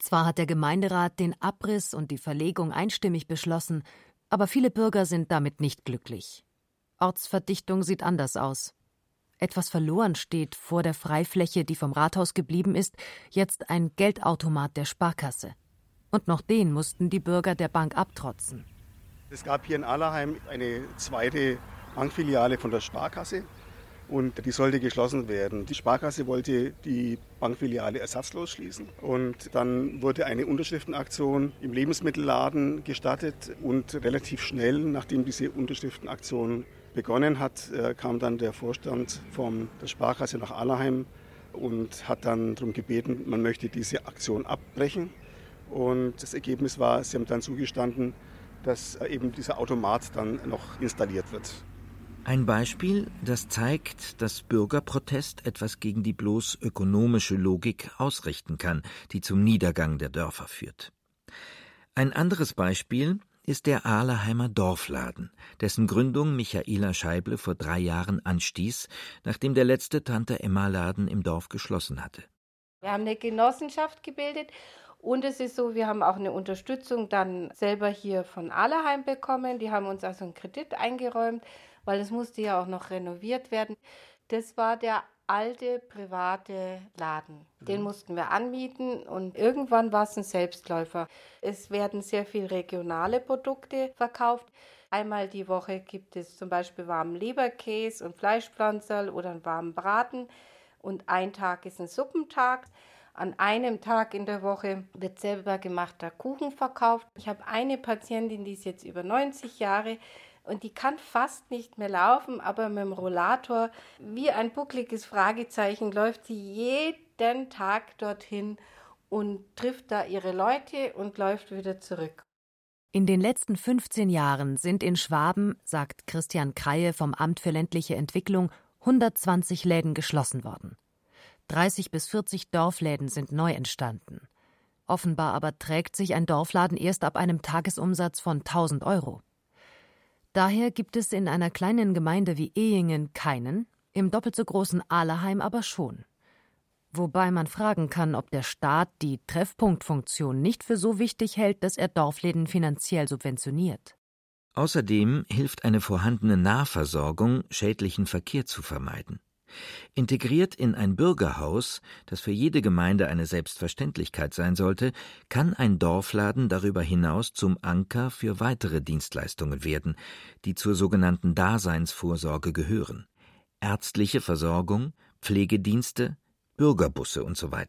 Zwar hat der Gemeinderat den Abriss und die Verlegung einstimmig beschlossen, aber viele Bürger sind damit nicht glücklich. Ortsverdichtung sieht anders aus. Etwas verloren steht vor der Freifläche, die vom Rathaus geblieben ist, jetzt ein Geldautomat der Sparkasse. Und noch den mussten die Bürger der Bank abtrotzen. Es gab hier in Allerheim eine zweite Bankfiliale von der Sparkasse und die sollte geschlossen werden. Die Sparkasse wollte die Bankfiliale ersatzlos schließen und dann wurde eine Unterschriftenaktion im Lebensmittelladen gestartet und relativ schnell, nachdem diese Unterschriftenaktion begonnen hat, äh, kam dann der Vorstand von der Sparkasse nach Allerheim und hat dann darum gebeten, man möchte diese Aktion abbrechen. Und das Ergebnis war, sie haben dann zugestanden, dass eben dieser Automat dann noch installiert wird. Ein Beispiel, das zeigt, dass Bürgerprotest etwas gegen die bloß ökonomische Logik ausrichten kann, die zum Niedergang der Dörfer führt. Ein anderes Beispiel ist der Ahlerheimer Dorfladen, dessen Gründung Michaela Scheible vor drei Jahren anstieß, nachdem der letzte Tante Emma Laden im Dorf geschlossen hatte. Wir haben eine Genossenschaft gebildet und es ist so, wir haben auch eine Unterstützung dann selber hier von Allerheim bekommen. Die haben uns also einen Kredit eingeräumt, weil es musste ja auch noch renoviert werden. Das war der alte private Laden. Den mhm. mussten wir anmieten und irgendwann war es ein Selbstläufer. Es werden sehr viele regionale Produkte verkauft. Einmal die Woche gibt es zum Beispiel warmen Leberkäse und Fleischpflanzerl oder einen warmen Braten und ein Tag ist ein Suppentag. An einem Tag in der Woche wird selber gemachter Kuchen verkauft. Ich habe eine Patientin, die ist jetzt über 90 Jahre und die kann fast nicht mehr laufen, aber mit dem Rollator wie ein buckliges Fragezeichen läuft sie jeden Tag dorthin und trifft da ihre Leute und läuft wieder zurück. In den letzten 15 Jahren sind in Schwaben, sagt Christian Kreie vom Amt für ländliche Entwicklung, 120 Läden geschlossen worden. 30 bis 40 Dorfläden sind neu entstanden. Offenbar aber trägt sich ein Dorfladen erst ab einem Tagesumsatz von 1000 Euro. Daher gibt es in einer kleinen Gemeinde wie Ehingen keinen, im doppelt so großen Ahleheim aber schon. Wobei man fragen kann, ob der Staat die Treffpunktfunktion nicht für so wichtig hält, dass er Dorfläden finanziell subventioniert. Außerdem hilft eine vorhandene Nahversorgung, schädlichen Verkehr zu vermeiden. Integriert in ein Bürgerhaus, das für jede Gemeinde eine Selbstverständlichkeit sein sollte, kann ein Dorfladen darüber hinaus zum Anker für weitere Dienstleistungen werden, die zur sogenannten Daseinsvorsorge gehören. Ärztliche Versorgung, Pflegedienste, Bürgerbusse usw.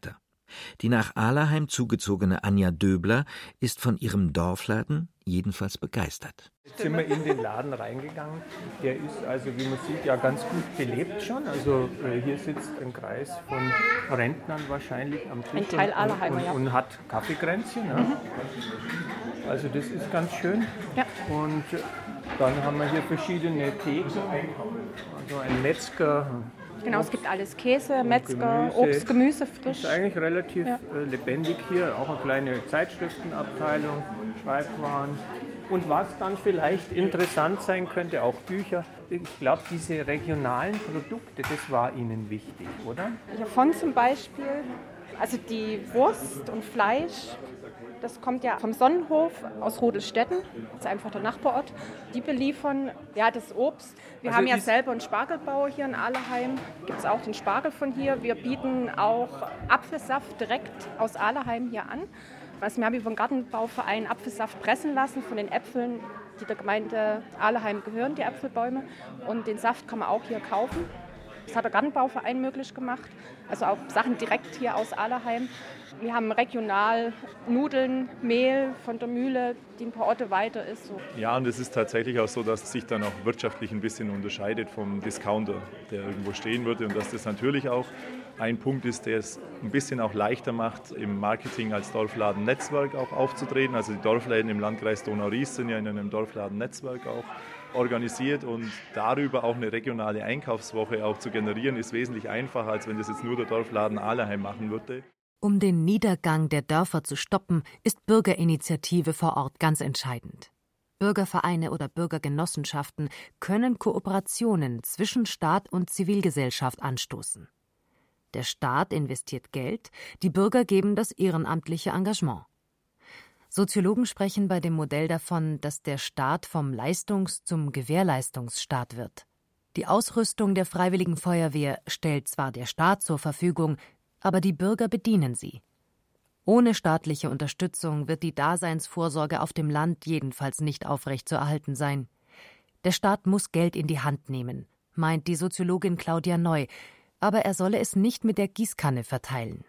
Die nach Ahlerheim zugezogene Anja Döbler ist von ihrem Dorfladen jedenfalls begeistert. Jetzt sind wir in den Laden reingegangen. Der ist also, wie man sieht, ja ganz gut belebt schon. Also äh, hier sitzt ein Kreis von Rentnern wahrscheinlich am Tisch ein Teil und, Allerheimer, und, ja. und hat Kaffeekränzchen. Ja. Mhm. Also das ist ganz schön. Ja. Und dann haben wir hier verschiedene Theken. Also ein Metzger, Genau, es gibt alles Käse, Metzger, Gemüse. Obst, Gemüse, frisch. Ist eigentlich relativ Ja. äh, lebendig hier. Auch eine kleine Zeitschriftenabteilung, Schreibwaren. Und was dann vielleicht interessant sein könnte, auch Bücher. Ich glaube, diese regionalen Produkte, das war Ihnen wichtig, oder? Davon zum Beispiel, also die Wurst und Fleisch, das kommt ja vom Sonnenhof aus Rodelstetten, das ist einfach der Nachbarort. Die beliefern ja das Obst. Wir Also haben ja selber einen Spargelbauer hier in Ahleheim, gibt es auch den Spargel von hier. Wir bieten auch Apfelsaft direkt aus Ahleheim hier an. Also wir haben über den Gartenbauverein Apfelsaft pressen lassen von den Äpfeln, die der Gemeinde Ahleheim gehören, die Äpfelbäume. Und den Saft kann man auch hier kaufen. Das hat der Gartenbauverein möglich gemacht. Also auch Sachen direkt hier aus Ahleheim. Wir haben regional Nudeln, Mehl von der Mühle, die ein paar Orte weiter ist. So. Ja, und es ist tatsächlich auch so, dass es sich dann auch wirtschaftlich ein bisschen unterscheidet vom Discounter, der irgendwo stehen würde. Und dass das natürlich auch ein Punkt ist, der es ein bisschen auch leichter macht, im Marketing als Dorfladennetzwerk auch aufzutreten. Also die Dorfläden im Landkreis Donau-Ries sind ja in einem Dorfladennetzwerk auch organisiert und darüber auch eine regionale Einkaufswoche auch zu generieren, ist wesentlich einfacher, als wenn das jetzt nur der Dorfladen Ahleheim machen würde. Um den Niedergang der Dörfer zu stoppen, ist Bürgerinitiative vor Ort ganz entscheidend. Bürgervereine oder Bürgergenossenschaften können Kooperationen zwischen Staat und Zivilgesellschaft anstoßen. Der Staat investiert Geld, die Bürger geben das ehrenamtliche Engagement. Soziologen sprechen bei dem Modell davon, dass der Staat vom Leistungs- zum Gewährleistungsstaat wird. Die Ausrüstung der Freiwilligen Feuerwehr stellt zwar der Staat zur Verfügung, aber die Bürger bedienen sie. Ohne staatliche Unterstützung wird die Daseinsvorsorge auf dem Land jedenfalls nicht aufrechtzuerhalten sein. Der Staat muss Geld in die Hand nehmen, meint die Soziologin Claudia Neu, aber er solle es nicht mit der Gießkanne verteilen.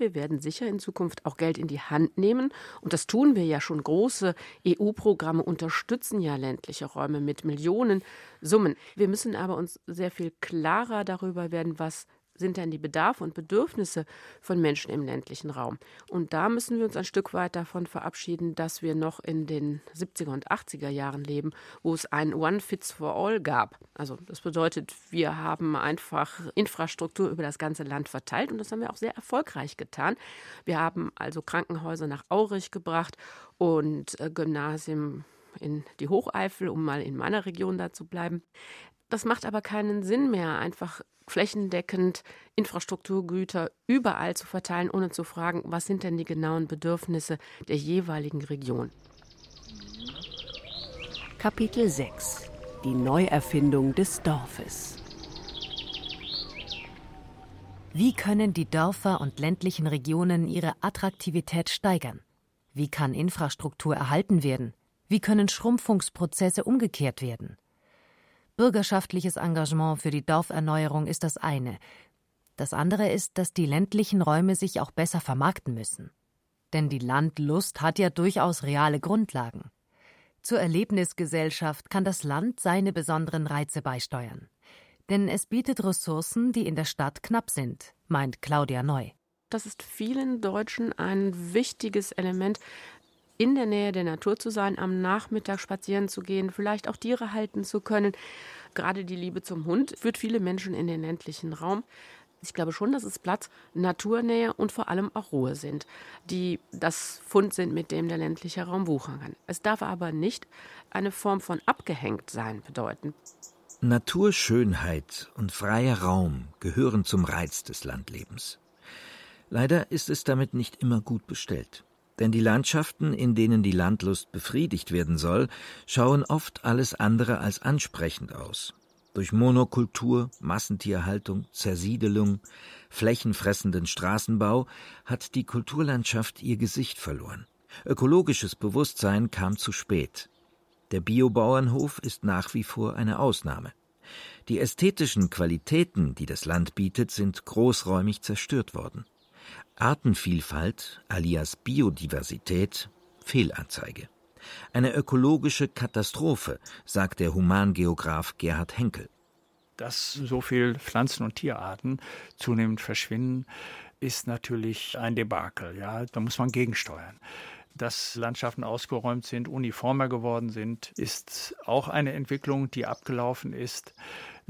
Wir werden sicher in Zukunft auch Geld in die Hand nehmen. Und das tun wir ja schon. Große EU-Programme unterstützen ja ländliche Räume mit Millionen Summen. Wir müssen aber uns sehr viel klarer darüber werden, was sind denn die Bedarfe und Bedürfnisse von Menschen im ländlichen Raum. Und da müssen wir uns ein Stück weit davon verabschieden, dass wir noch in den 70er und 80er Jahren leben, wo es ein One Fits for All gab. Also das bedeutet, wir haben einfach Infrastruktur über das ganze Land verteilt und das haben wir auch sehr erfolgreich getan. Wir haben also Krankenhäuser nach Aurich gebracht und äh, Gymnasien in die Hocheifel, um mal in meiner Region da zu bleiben. Das macht aber keinen Sinn mehr, einfach flächendeckend Infrastrukturgüter überall zu verteilen, ohne zu fragen, was sind denn die genauen Bedürfnisse der jeweiligen Region. Kapitel 6 Die Neuerfindung des Dorfes Wie können die Dörfer und ländlichen Regionen ihre Attraktivität steigern? Wie kann Infrastruktur erhalten werden? Wie können Schrumpfungsprozesse umgekehrt werden? Bürgerschaftliches Engagement für die Dorferneuerung ist das eine. Das andere ist, dass die ländlichen Räume sich auch besser vermarkten müssen. Denn die Landlust hat ja durchaus reale Grundlagen. Zur Erlebnisgesellschaft kann das Land seine besonderen Reize beisteuern. Denn es bietet Ressourcen, die in der Stadt knapp sind, meint Claudia Neu. Das ist vielen Deutschen ein wichtiges Element, in der Nähe der Natur zu sein, am Nachmittag spazieren zu gehen, vielleicht auch Tiere halten zu können. Gerade die Liebe zum Hund führt viele Menschen in den ländlichen Raum. Ich glaube schon, dass es Platz, Naturnähe und vor allem auch Ruhe sind, die das Fund sind, mit dem der ländliche Raum wuchern kann. Es darf aber nicht eine Form von Abgehängtsein bedeuten. Naturschönheit und freier Raum gehören zum Reiz des Landlebens. Leider ist es damit nicht immer gut bestellt. Denn die Landschaften, in denen die Landlust befriedigt werden soll, schauen oft alles andere als ansprechend aus. Durch Monokultur, Massentierhaltung, Zersiedelung, flächenfressenden Straßenbau hat die Kulturlandschaft ihr Gesicht verloren. Ökologisches Bewusstsein kam zu spät. Der Biobauernhof ist nach wie vor eine Ausnahme. Die ästhetischen Qualitäten, die das Land bietet, sind großräumig zerstört worden. Artenvielfalt alias Biodiversität Fehlanzeige. Eine ökologische Katastrophe, sagt der Humangeograf Gerhard Henkel. Dass so viele Pflanzen- und Tierarten zunehmend verschwinden, ist natürlich ein Debakel. Ja, da muss man gegensteuern. Dass Landschaften ausgeräumt sind, uniformer geworden sind, ist auch eine Entwicklung, die abgelaufen ist.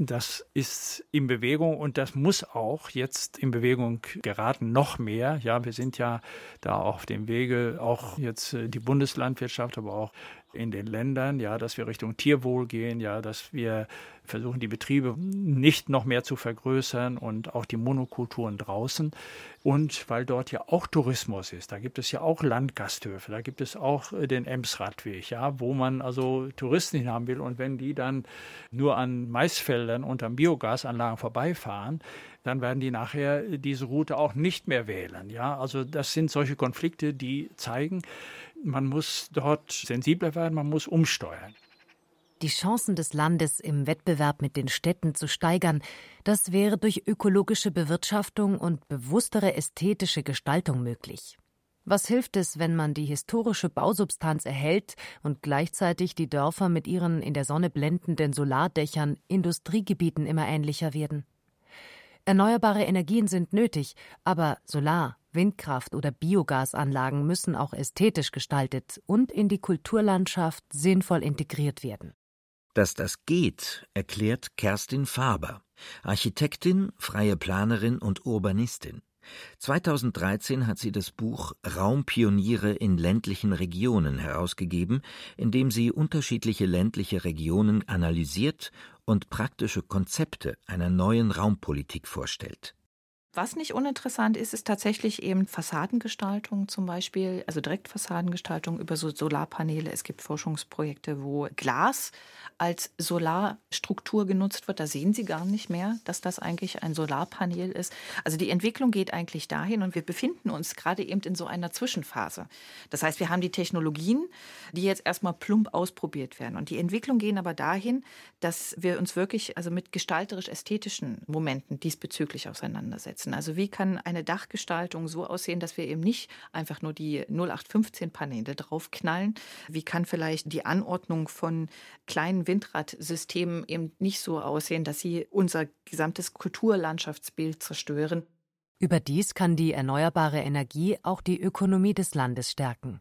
Das ist in Bewegung und das muss auch jetzt in Bewegung geraten, noch mehr. Ja, wir sind ja da auf dem Wege, auch jetzt äh, die Bundeslandwirtschaft, aber auch in den Ländern, ja, dass wir Richtung Tierwohl gehen, ja, dass wir versuchen, die Betriebe nicht noch mehr zu vergrößern und auch die Monokulturen draußen. Und weil dort ja auch Tourismus ist, da gibt es ja auch Landgasthöfe, da gibt es auch äh, den Emsradweg, ja, wo man also Touristen hinhaben will. Und wenn die dann nur an Maisfeldern und an Biogasanlagen vorbeifahren, dann werden die nachher diese Route auch nicht mehr wählen. Ja, also das sind solche Konflikte, die zeigen, man muss dort sensibler werden, man muss umsteuern. Die Chancen des Landes im Wettbewerb mit den Städten zu steigern, das wäre durch ökologische Bewirtschaftung und bewusstere ästhetische Gestaltung möglich. Was hilft es, wenn man die historische Bausubstanz erhält und gleichzeitig die Dörfer mit ihren in der Sonne blendenden Solardächern Industriegebieten immer ähnlicher werden? Erneuerbare Energien sind nötig, aber Solar, Windkraft oder Biogasanlagen müssen auch ästhetisch gestaltet und in die Kulturlandschaft sinnvoll integriert werden. Dass das geht, erklärt Kerstin Faber, Architektin, freie Planerin und Urbanistin. 2013 hat sie das Buch Raumpioniere in ländlichen Regionen herausgegeben, in dem sie unterschiedliche ländliche Regionen analysiert und praktische Konzepte einer neuen Raumpolitik vorstellt. Was nicht uninteressant ist, ist tatsächlich eben Fassadengestaltung zum Beispiel, also Direktfassadengestaltung über so Solarpaneele. Es gibt Forschungsprojekte, wo Glas als Solarstruktur genutzt wird. Da sehen Sie gar nicht mehr, dass das eigentlich ein Solarpanel ist. Also die Entwicklung geht eigentlich dahin und wir befinden uns gerade eben in so einer Zwischenphase. Das heißt, wir haben die Technologien, die jetzt erstmal plump ausprobiert werden. Und die Entwicklung gehen aber dahin, dass wir uns wirklich also mit gestalterisch-ästhetischen Momenten diesbezüglich auseinandersetzen umsetzen? Also wie kann eine Dachgestaltung so aussehen, dass wir eben nicht einfach nur die 0815 Paneele draufknallen? Wie kann vielleicht die Anordnung von kleinen Windradsystemen eben nicht so aussehen, dass sie unser gesamtes Kulturlandschaftsbild zerstören? Überdies kann die erneuerbare Energie auch die Ökonomie des Landes stärken.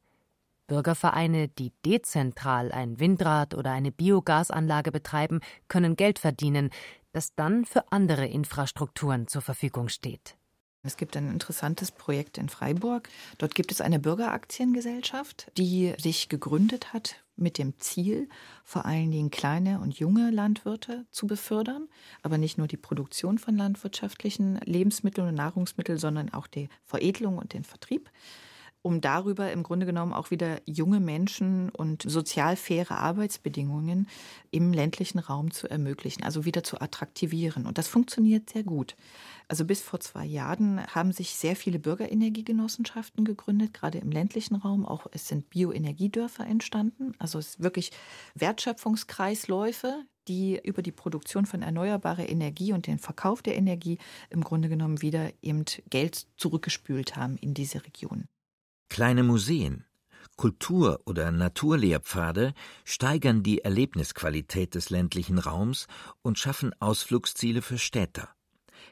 Bürgervereine, die dezentral ein Windrad oder eine Biogasanlage betreiben, können Geld verdienen, das dann für andere Infrastrukturen zur Verfügung steht. Es gibt ein interessantes Projekt in Freiburg. Dort gibt es eine Bürgeraktiengesellschaft, die sich gegründet hat mit dem Ziel, vor allen Dingen kleine und junge Landwirte zu befördern, aber nicht nur die Produktion von landwirtschaftlichen Lebensmitteln und Nahrungsmitteln, sondern auch die Veredelung und den Vertrieb um darüber im Grunde genommen auch wieder junge Menschen und sozial faire Arbeitsbedingungen im ländlichen Raum zu ermöglichen, also wieder zu attraktivieren. Und das funktioniert sehr gut. Also bis vor zwei Jahren haben sich sehr viele Bürgerenergiegenossenschaften gegründet, gerade im ländlichen Raum. Auch es sind Bioenergiedörfer entstanden. Also es sind wirklich Wertschöpfungskreisläufe, die über die Produktion von erneuerbarer Energie und den Verkauf der Energie im Grunde genommen wieder eben Geld zurückgespült haben in diese Region. Kleine Museen, Kultur- oder Naturlehrpfade steigern die Erlebnisqualität des ländlichen Raums und schaffen Ausflugsziele für Städter.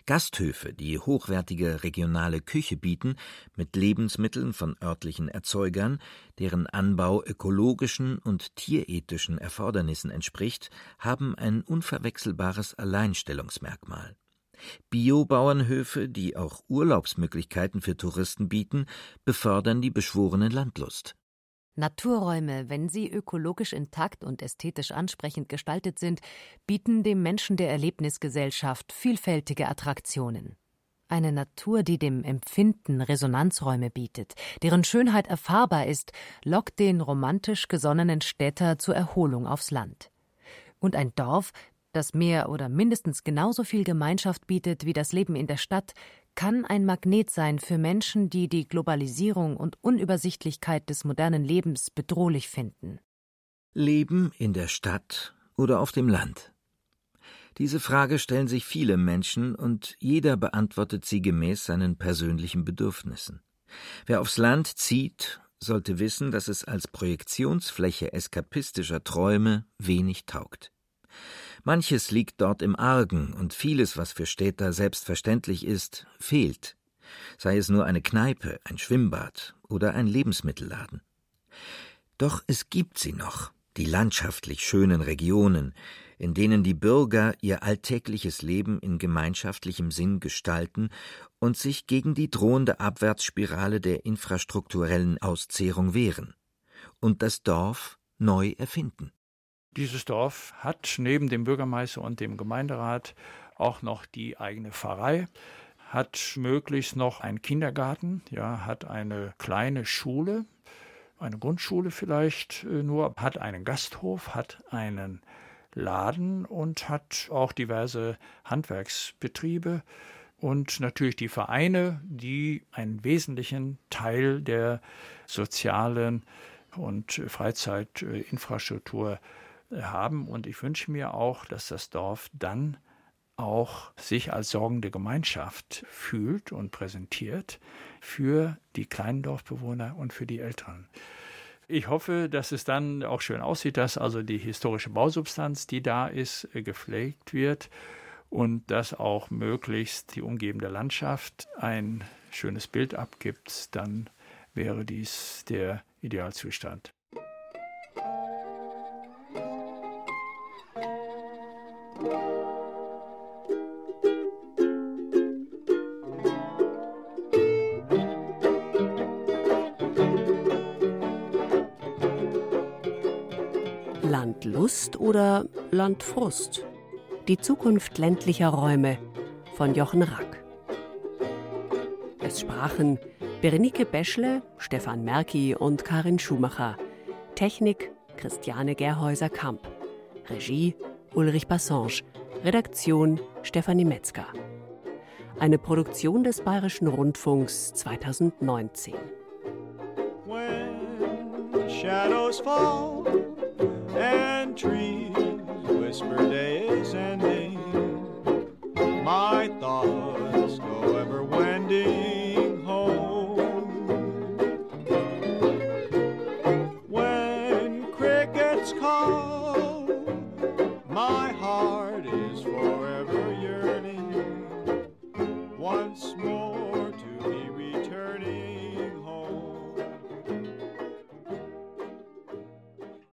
Gasthöfe, die hochwertige regionale Küche bieten, mit Lebensmitteln von örtlichen Erzeugern, deren Anbau ökologischen und tierethischen Erfordernissen entspricht, haben ein unverwechselbares Alleinstellungsmerkmal. Biobauernhöfe, die auch Urlaubsmöglichkeiten für Touristen bieten, befördern die beschworene Landlust. Naturräume, wenn sie ökologisch intakt und ästhetisch ansprechend gestaltet sind, bieten dem Menschen der Erlebnisgesellschaft vielfältige Attraktionen. Eine Natur, die dem Empfinden Resonanzräume bietet, deren Schönheit erfahrbar ist, lockt den romantisch gesonnenen Städter zur Erholung aufs Land. Und ein Dorf, das mehr oder mindestens genauso viel Gemeinschaft bietet wie das Leben in der Stadt, kann ein Magnet sein für Menschen, die die Globalisierung und Unübersichtlichkeit des modernen Lebens bedrohlich finden. Leben in der Stadt oder auf dem Land? Diese Frage stellen sich viele Menschen und jeder beantwortet sie gemäß seinen persönlichen Bedürfnissen. Wer aufs Land zieht, sollte wissen, dass es als Projektionsfläche eskapistischer Träume wenig taugt. Manches liegt dort im Argen und vieles, was für Städter selbstverständlich ist, fehlt. Sei es nur eine Kneipe, ein Schwimmbad oder ein Lebensmittelladen. Doch es gibt sie noch, die landschaftlich schönen Regionen, in denen die Bürger ihr alltägliches Leben in gemeinschaftlichem Sinn gestalten und sich gegen die drohende Abwärtsspirale der infrastrukturellen Auszehrung wehren und das Dorf neu erfinden. Dieses Dorf hat neben dem Bürgermeister und dem Gemeinderat auch noch die eigene Pfarrei, hat möglichst noch einen Kindergarten, ja, hat eine kleine Schule, eine Grundschule vielleicht äh, nur, hat einen Gasthof, hat einen Laden und hat auch diverse Handwerksbetriebe und natürlich die Vereine, die einen wesentlichen Teil der sozialen und Freizeitinfrastruktur haben. Und ich wünsche mir auch, dass das Dorf dann auch sich als sorgende Gemeinschaft fühlt und präsentiert für die kleinen Dorfbewohner und für die Älteren. Ich hoffe, dass es dann auch schön aussieht, dass also die historische Bausubstanz, die da ist, gepflegt wird und dass auch möglichst die umgebende Landschaft ein schönes Bild abgibt, dann wäre dies der Idealzustand. Landlust oder Landfrust? Die Zukunft ländlicher Räume von Jochen Rack. Es sprachen Berenike Beschle, Stefan Merki und Karin Schumacher. Technik Christiane Gerhäuser-Kamp. Regie Ulrich Bassange. Redaktion Stefanie Metzger. Eine Produktion des Bayerischen Rundfunks 2019. When shadows fall and trees whisper is ending, my thoughts